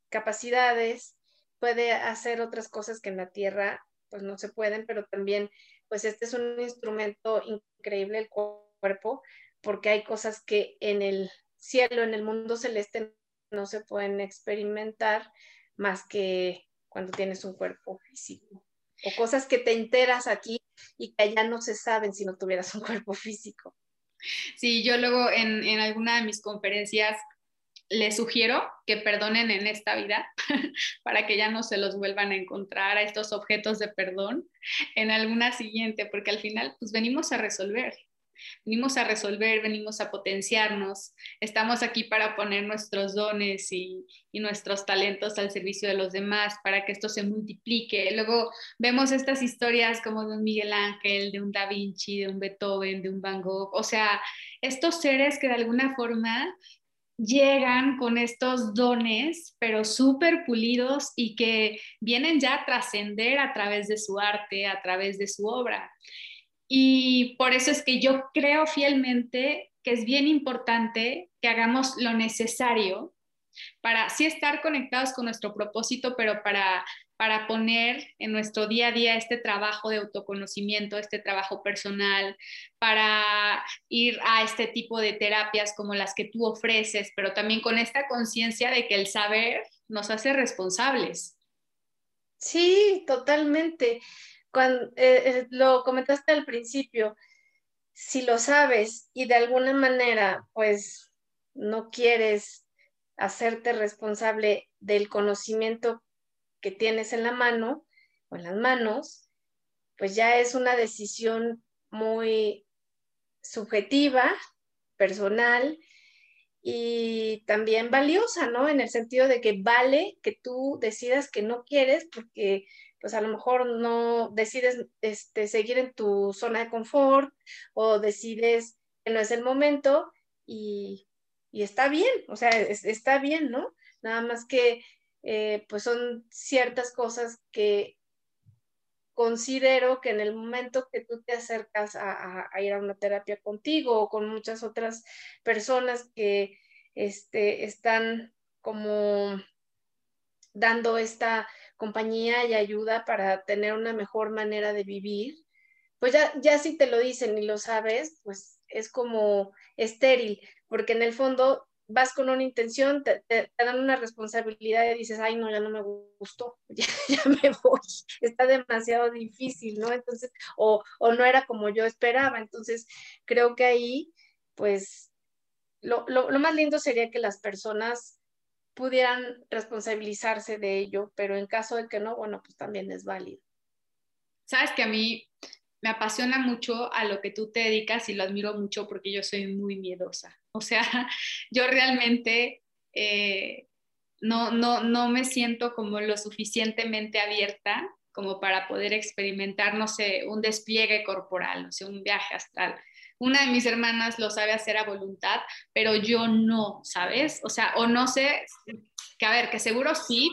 capacidades, puede hacer otras cosas que en la tierra pues no se pueden, pero también pues este es un instrumento increíble el cuerpo, porque hay cosas que en el cielo, en el mundo celeste no se pueden experimentar más que cuando tienes un cuerpo físico o cosas que te enteras aquí y que allá no se saben si no tuvieras un cuerpo físico. Sí, yo luego en, en alguna de mis conferencias les sugiero que perdonen en esta vida para que ya no se los vuelvan a encontrar a estos objetos de perdón en alguna siguiente, porque al final pues venimos a resolver. Venimos a resolver, venimos a potenciarnos, estamos aquí para poner nuestros dones y, nuestros talentos al servicio de los demás, para que esto se multiplique. Luego vemos estas historias como de un Miguel Ángel, de un Da Vinci, de un Beethoven, de un Van Gogh, o sea, estos seres que de alguna forma llegan con estos dones, pero súper pulidos y que vienen ya a trascender a través de su arte, a través de su obra. Y por eso es que yo creo fielmente que es bien importante que hagamos lo necesario para sí estar conectados con nuestro propósito, pero para, para poner en nuestro día a día este trabajo de autoconocimiento, este trabajo personal, para ir a este tipo de terapias como las que tú ofreces, pero también con esta conciencia de que el saber nos hace responsables. Sí, totalmente cuando eh, eh, lo comentaste al principio, si lo sabes y de alguna manera, pues no quieres hacerte responsable del conocimiento que tienes en la mano o en las manos, pues ya es una decisión muy subjetiva, personal y también valiosa, ¿no? En el sentido de que vale que tú decidas que no quieres porque pues a lo mejor no decides este, seguir en tu zona de confort o decides que no es el momento y, está bien, o sea, está bien, ¿no? Nada más que eh, pues son ciertas cosas que considero que en el momento que tú te acercas a, ir a una terapia contigo o con muchas otras personas que este, están como dando esta compañía y ayuda para tener una mejor manera de vivir, pues ya, ya si te lo dicen y lo sabes, pues es como estéril, porque en el fondo vas con una intención, te, dan una responsabilidad y dices, ay, no, ya no me gustó, ya, ya, me voy, está demasiado difícil, ¿no? Entonces, o, o no era como yo esperaba, entonces creo que ahí, pues lo, lo, más lindo sería que las personas pudieran responsabilizarse de ello, pero en caso de que no, bueno, pues también es válido. Sabes que a mí me apasiona mucho a lo que tú te dedicas y lo admiro mucho porque yo soy muy miedosa. O sea, yo realmente eh, no, no, no me siento como lo suficientemente abierta como para poder experimentar, no sé, un despliegue corporal, o sea, un viaje astral. Una de mis hermanas lo sabe hacer a voluntad, pero yo no, ¿sabes? O sea, o no sé, que a ver, que seguro sí,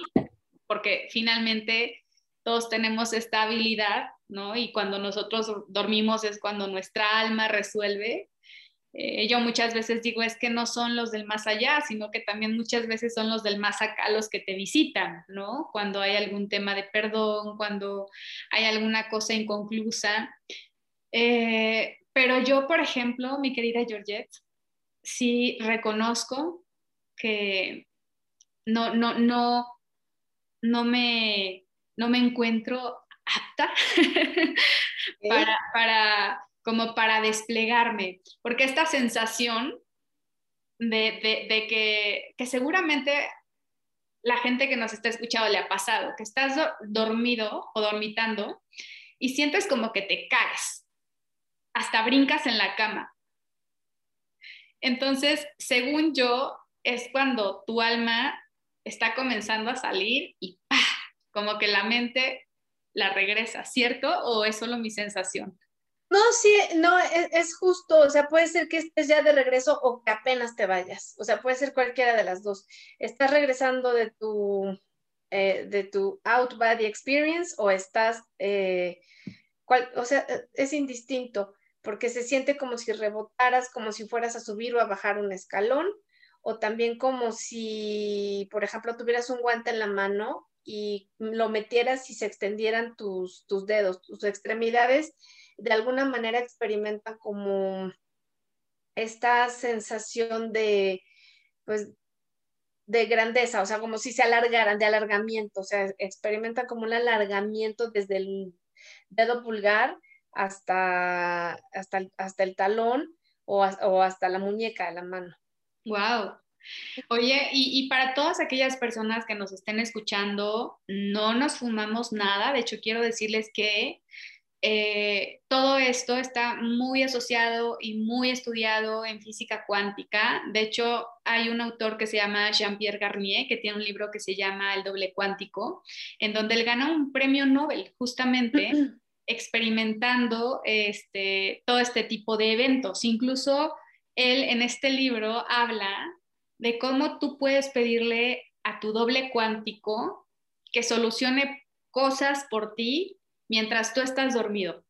porque finalmente todos tenemos esta habilidad, ¿no? Y cuando nosotros dormimos es cuando nuestra alma resuelve. Eh, yo muchas veces digo, es que no son los del más allá, sino que también muchas veces son los del más acá los que te visitan, ¿no? Cuando hay algún tema de perdón, cuando hay alguna cosa inconclusa. Eh, pero yo, por ejemplo, mi querida Georgette, sí reconozco que no, no, no, no me, no me encuentro apta para, para, como para desplegarme, porque esta sensación de, de, que, que, seguramente la gente que nos está escuchando le ha pasado, que estás dormido o dormitando y sientes como que te caes, hasta brincas en la cama. Entonces, según yo, es cuando tu alma está comenzando a salir y ¡pah! como que la mente la regresa, ¿cierto? ¿O es solo mi sensación? No, sí, no, es, justo, o sea, puede ser que estés ya de regreso o que apenas te vayas, o sea, puede ser cualquiera de las dos. Estás regresando de tu, eh, de tu out body experience o estás, eh, o sea, es indistinto, porque se siente como si rebotaras, como si fueras a subir o a bajar un escalón, o también como si, por ejemplo, tuvieras un guante en la mano y lo metieras y se extendieran tus, tus dedos, tus extremidades, de alguna manera experimentan como esta sensación de, pues, de grandeza, o sea, como si se alargaran, de alargamiento, o sea, experimentan como un alargamiento desde el dedo pulgar hasta, hasta, hasta el talón o, o hasta la muñeca de la mano. Wow, Oye, y, para todas aquellas personas que nos estén escuchando, no nos fumamos nada. De hecho, quiero decirles que eh, todo esto está muy asociado y muy estudiado en física cuántica. De hecho, hay un autor que se llama Jean-Pierre Garnier, que tiene un libro que se llama El doble cuántico, en donde él gana un premio Nobel justamente experimentando este, todo este tipo de eventos. Incluso él en este libro habla de cómo tú puedes pedirle a tu doble cuántico que solucione cosas por ti mientras tú estás dormido.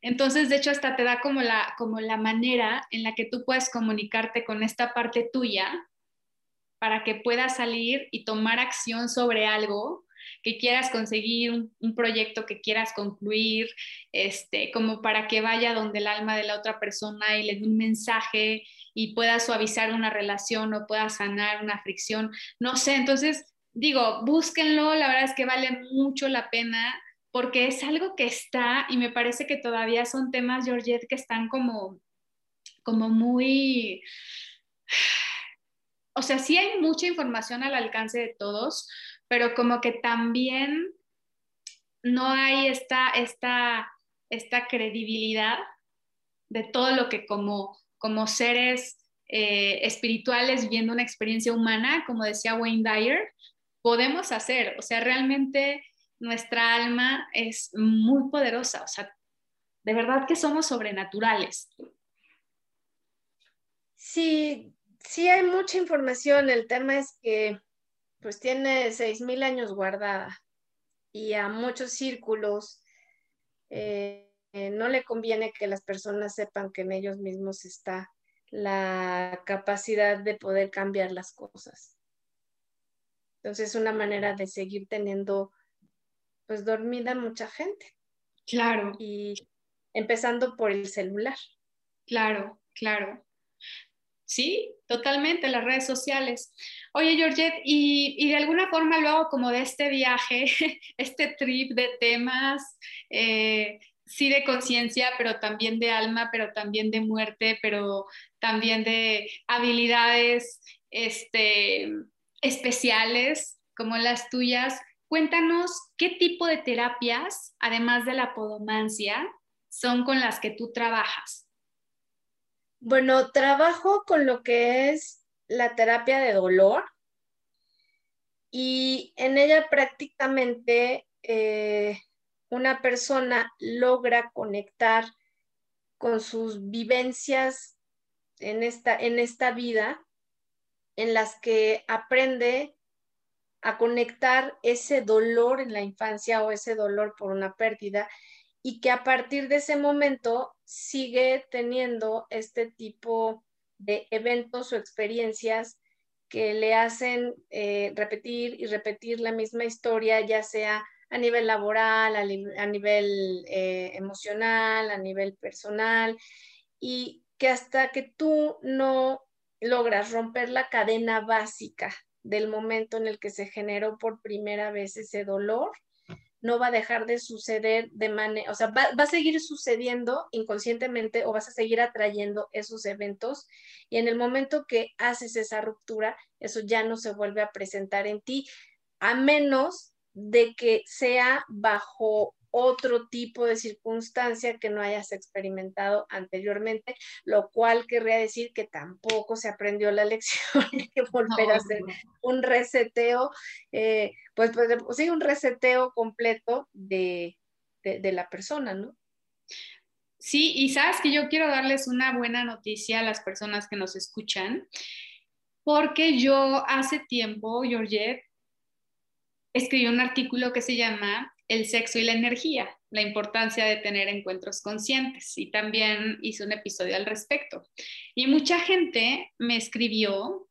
Entonces, de hecho, hasta te da como la, como la manera en la que tú puedes comunicarte con esta parte tuya para que puedas salir y tomar acción sobre algo que quieras conseguir, un, proyecto que quieras concluir, este, como para que vaya donde el alma de la otra persona y le dé un mensaje y pueda suavizar una relación o pueda sanar una fricción, no sé, entonces digo, búsquenlo, la verdad es que vale mucho la pena porque es algo que está y me parece que todavía son temas, Georgette, que están como, como muy... O sea, sí hay mucha información al alcance de todos, pero como que también no hay esta, esta, esta credibilidad de todo lo que como como seres eh, espirituales viendo una experiencia humana, como decía Wayne Dyer, podemos hacer. O sea, realmente nuestra alma es muy poderosa. O sea, de verdad que somos sobrenaturales. Sí, sí hay mucha información. El tema es que pues tiene seis mil años guardada y a muchos círculos eh, eh, no le conviene que las personas sepan que en ellos mismos está la capacidad de poder cambiar las cosas. Entonces, es una manera de seguir teniendo, pues, dormida mucha gente. Claro. Y empezando por el celular. Claro, claro. Sí, totalmente, las redes sociales. Oye, Georgette, y, de alguna forma luego como de este viaje, este trip de temas, eh, sí de conciencia, pero también de alma, pero también de muerte, pero también de habilidades este, especiales como las tuyas. Cuéntanos qué tipo de terapias, además de la podomancia, son con las que tú trabajas. Bueno, trabajo con lo que es la terapia de dolor y en ella prácticamente eh, una persona logra conectar con sus vivencias en esta, en esta vida, en las que aprende a conectar ese dolor en la infancia o ese dolor por una pérdida y que a partir de ese momento sigue teniendo este tipo de eventos o experiencias que le hacen eh, repetir y repetir la misma historia, ya sea a nivel laboral, a, nivel eh, emocional, a nivel personal, y que hasta que tú no logras romper la cadena básica del momento en el que se generó por primera vez ese dolor, no va a dejar de suceder de manera, o sea, va, va, a seguir sucediendo inconscientemente o vas a seguir atrayendo esos eventos y en el momento que haces esa ruptura, eso ya no se vuelve a presentar en ti, a menos de que sea bajo otro tipo de circunstancia que no hayas experimentado anteriormente, lo cual querría decir que tampoco se aprendió la lección y que volver a hacer un reseteo, eh, pues, pues, sí, un reseteo completo de, de la persona, ¿no? Sí, y sabes que yo quiero darles una buena noticia a las personas que nos escuchan, porque yo hace tiempo, Georgette, escribí un artículo que se llama El sexo y la energía, la importancia de tener encuentros conscientes y también hice un episodio al respecto. Y mucha gente me escribió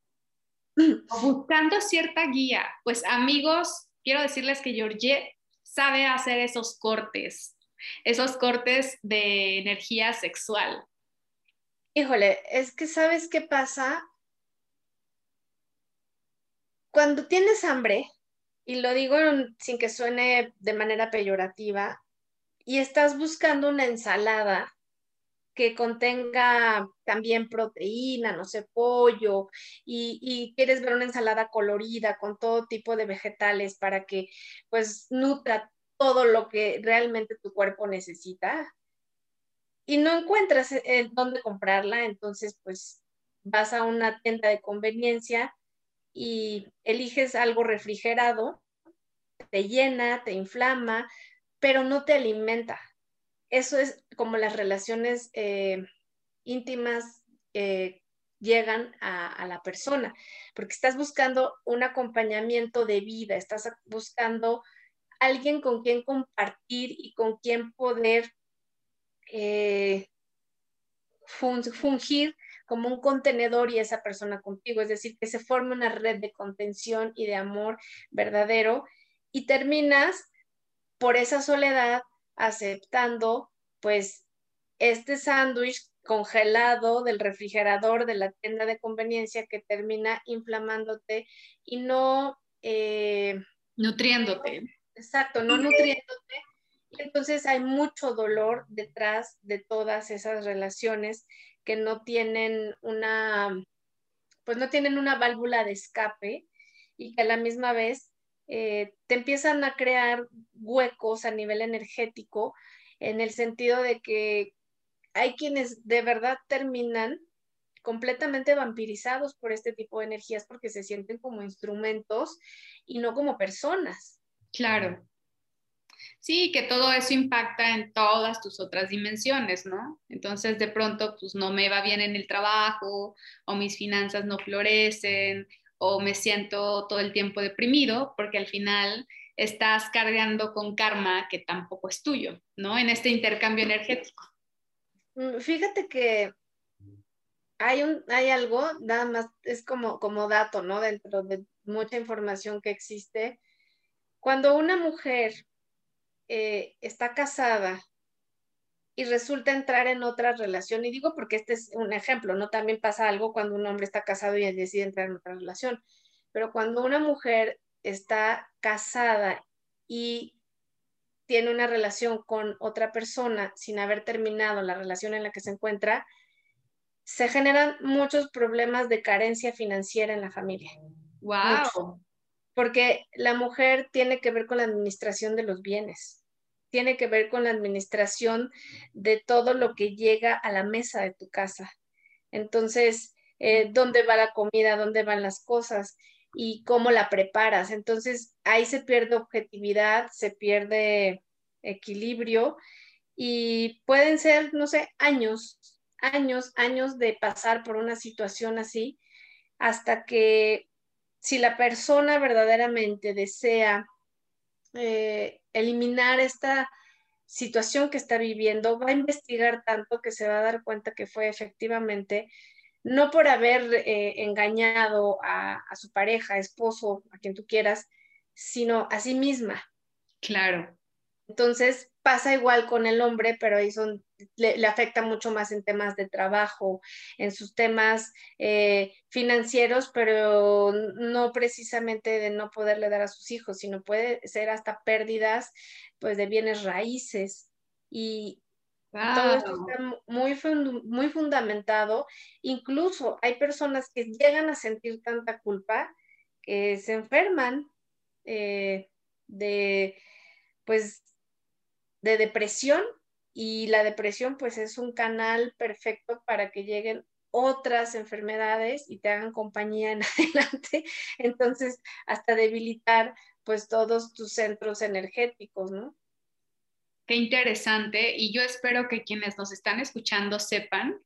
buscando cierta guía. Pues amigos, quiero decirles que Georgette sabe hacer esos cortes, esos cortes de energía sexual. Híjole, es que sabes qué pasa cuando tienes hambre y lo digo sin que suene de manera peyorativa, y estás buscando una ensalada que contenga también proteína, no sé, pollo, y, quieres ver una ensalada colorida con todo tipo de vegetales para que pues nutra todo lo que realmente tu cuerpo necesita y no encuentras dónde comprarla, entonces pues vas a una tienda de conveniencia y eliges algo refrigerado, te llena, te inflama, pero no te alimenta. Eso es como las relaciones eh, íntimas eh, llegan a, la persona, porque estás buscando un acompañamiento de vida, estás buscando alguien con quien compartir y con quien poder eh, fungir como un contenedor y esa persona contigo, es decir, que se forme una red de contención y de amor verdadero y terminas por esa soledad aceptando pues este sándwich congelado del refrigerador de la tienda de conveniencia que termina inflamándote y no... Eh, nutriéndote. Exacto, no nutriéndote. Entonces hay mucho dolor detrás de todas esas relaciones que no tienen una, pues no tienen una válvula de escape y que a la misma vez eh, te empiezan a crear huecos a nivel energético en el sentido de que hay quienes de verdad terminan completamente vampirizados por este tipo de energías porque se sienten como instrumentos y no como personas. Claro. Sí, que todo eso impacta en todas tus otras dimensiones, ¿no? Entonces de pronto pues no me va bien en el trabajo o mis finanzas no florecen o me siento todo el tiempo deprimido porque al final estás cargando con karma que tampoco es tuyo, ¿no? En este intercambio energético. Mm, fíjate que hay, un, hay algo, nada más, es como, como dato, ¿no? Dentro de mucha información que existe. Cuando una mujer eh, está casada y resulta entrar en otra relación, y digo porque este es un ejemplo, ¿no? También pasa algo cuando un hombre está casado y decide entrar en otra relación, pero cuando una mujer está casada y tiene una relación con otra persona sin haber terminado la relación en la que se encuentra, se generan muchos problemas de carencia financiera en la familia. Wow. Porque la mujer tiene que ver con la administración de los bienes, tiene que ver con la administración de todo lo que llega a la mesa de tu casa. Entonces, eh, dónde va la comida, dónde van las cosas y cómo la preparas. Entonces, ahí se pierde objetividad, se pierde equilibrio y pueden ser, no sé, años años, años de pasar por una situación así, hasta que si la persona verdaderamente desea eh, eliminar esta situación que está viviendo, va a investigar tanto que se va a dar cuenta que fue efectivamente no por haber eh, engañado a, a, su pareja, esposo, a quien tú quieras, sino a sí misma. Claro. Entonces pasa igual con el hombre, pero ahí son, le, afecta mucho más en temas de trabajo, en sus temas eh, financieros, pero no precisamente de no poderle dar a sus hijos, sino puede ser hasta pérdidas pues de bienes raíces y todo esto está muy, muy fundamentado. Incluso hay personas que llegan a sentir tanta culpa que se enferman eh, de pues de depresión y la depresión pues es un canal perfecto para que lleguen otras enfermedades y te hagan compañía en adelante, entonces hasta debilitar pues todos tus centros energéticos, ¿no? Qué interesante y yo espero que quienes nos están escuchando sepan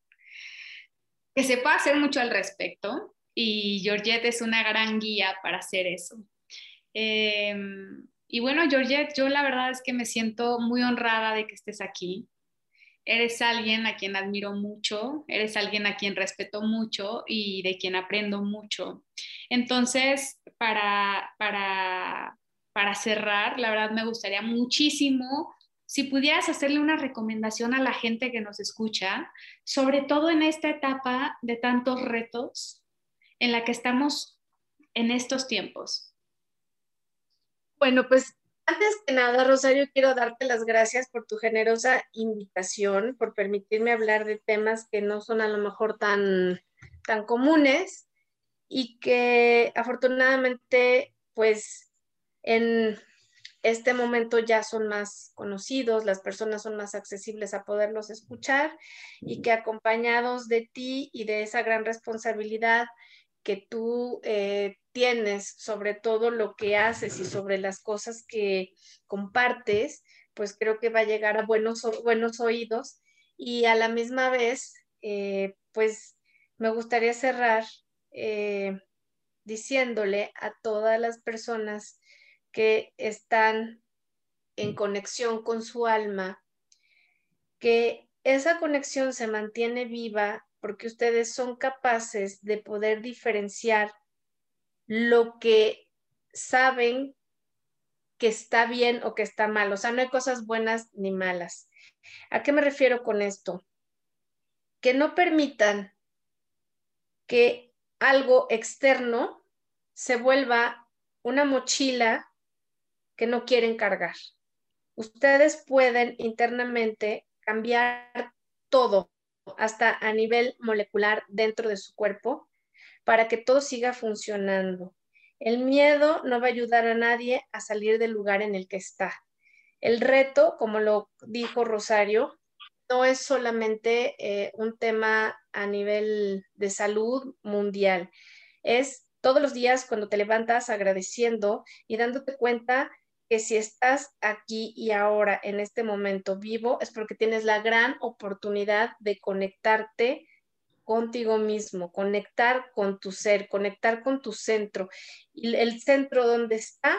que se puede hacer mucho al respecto y Georgette es una gran guía para hacer eso. Eh, y bueno, Georgette, yo la verdad es que me siento muy honrada de que estés aquí. Eres alguien a quien admiro mucho, eres alguien a quien respeto mucho y de quien aprendo mucho. Entonces, para, para, para cerrar, la verdad me gustaría muchísimo si pudieras hacerle una recomendación a la gente que nos escucha, sobre todo en esta etapa de tantos retos en la que estamos en estos tiempos. Bueno, pues antes que nada, Rosario, quiero darte las gracias por tu generosa invitación, por permitirme hablar de temas que no son a lo mejor tan, tan comunes y que afortunadamente, pues en este momento ya son más conocidos, las personas son más accesibles a poderlos escuchar y que acompañados de ti y de esa gran responsabilidad que tú eh, tienes sobre todo lo que haces y sobre las cosas que compartes, pues creo que va a llegar a buenos, buenos oídos. Y a la misma vez, eh, pues me gustaría cerrar eh, diciéndole a todas las personas que están en conexión con su alma, que esa conexión se mantiene viva porque ustedes son capaces de poder diferenciar lo que saben que está bien o que está mal. O sea, no hay cosas buenas ni malas. ¿A qué me refiero con esto? Que no permitan que algo externo se vuelva una mochila que no quieren cargar. Ustedes pueden internamente cambiar todo, hasta a nivel molecular dentro de su cuerpo, para que todo siga funcionando. El miedo no va a ayudar a nadie a salir del lugar en el que está. El reto, como lo dijo Rosario, no es solamente eh, un tema a nivel de salud mundial, es todos los días cuando te levantas agradeciendo y dándote cuenta que si estás aquí y ahora en este momento vivo es porque tienes la gran oportunidad de conectarte contigo mismo, conectar con tu ser, conectar con tu centro. Y el centro donde está,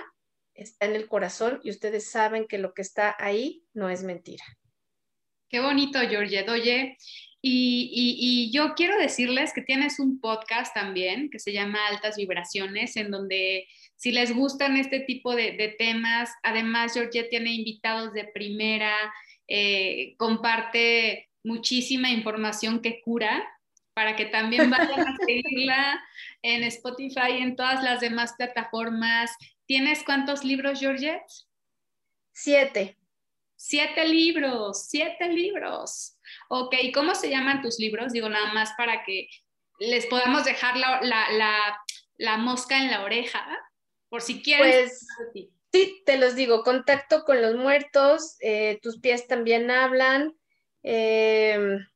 está en el corazón y ustedes saben que lo que está ahí no es mentira. Qué bonito, Georgette. Oye, y, yo quiero decirles que tienes un podcast también que se llama Altas Vibraciones, en donde si les gustan este tipo de, temas, además Georgette tiene invitados de primera, eh, comparte muchísima información que cura para que también vayan a seguirla en Spotify y en todas las demás plataformas. ¿Tienes cuántos libros, Georgette? Siete. Siete libros, siete libros. Ok, ¿cómo se llaman tus libros? Digo, nada más para que les podamos dejar la, mosca en la oreja, por si quieren. Pues, sí, te los digo, contacto con los muertos, eh, tus pies también hablan. Em,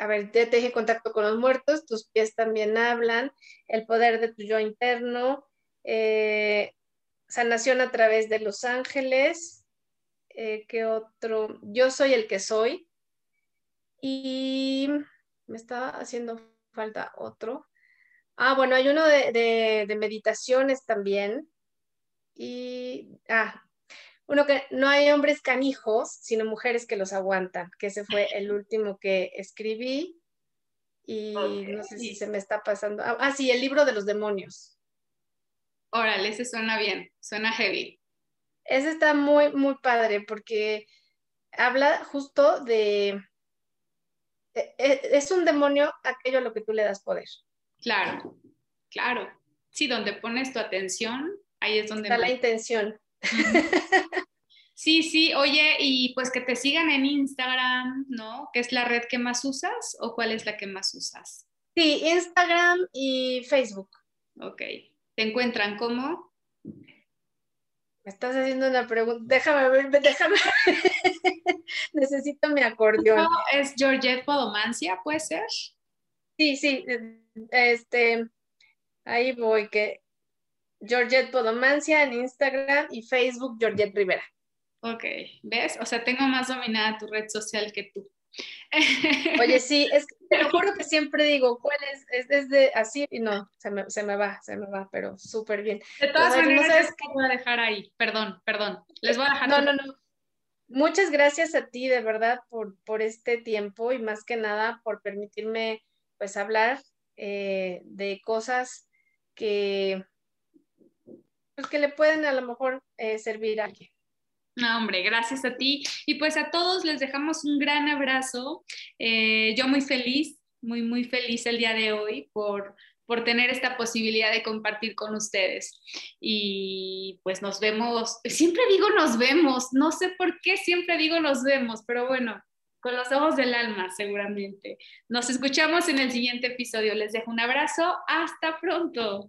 a ver, te dije contacto con los muertos, tus pies también hablan, el poder de tu yo interno, eh, sanación a través de los ángeles, eh, ¿qué otro? Yo soy el que soy. Y me estaba haciendo falta otro. Ah, bueno, hay uno de, meditaciones también. Y, ah, uno que no hay hombres canijos, sino mujeres que los aguantan, que ese fue el último que escribí. Y no sé si se me está pasando. Ah, ah, sí, el libro de los demonios. Órale, ese suena bien, suena heavy. Ese está muy, muy padre porque habla justo de... E, e, es un demonio aquello a lo que tú le das poder. Claro, claro. Sí, donde pones tu atención, ahí es donde... Está la intención. Sí, sí, oye, y pues que te sigan en Instagram, ¿no? ¿Qué es la red que más usas o cuál es la que más usas? Sí, Instagram y Facebook. Ok. ¿Te encuentran cómo? Me estás haciendo una pregunta. Déjame ver, déjame. Necesito mi acordeón. ¿Es Georgette Podomancia, puede ser? Sí, sí. Este, ahí voy, que Georgette Podomancia en Instagram y Facebook Georgette Rivera. Ok, ¿ves? O sea, tengo más dominada tu red social que tú. Oye, sí, es que te lo juro que siempre digo, ¿cuál es? Es desde así y no, se me, se me va, se me va, pero súper bien. De todas maneras, no voy a dejar ahí, perdón, perdón, les voy a dejar. No, no, no. Muchas gracias a ti, de verdad, por, por este tiempo y más que nada por permitirme, pues, hablar eh, de cosas que, pues, que le pueden a lo mejor eh, servir a alguien. No, hombre, gracias a ti. Y pues a todos les dejamos un gran abrazo. Eh, yo muy feliz, muy, muy feliz el día de hoy por, por tener esta posibilidad de compartir con ustedes. Y pues nos vemos, siempre digo nos vemos, no sé por qué siempre digo nos vemos, pero bueno, con los ojos del alma seguramente. Nos escuchamos en el siguiente episodio. Les dejo un abrazo. Hasta pronto.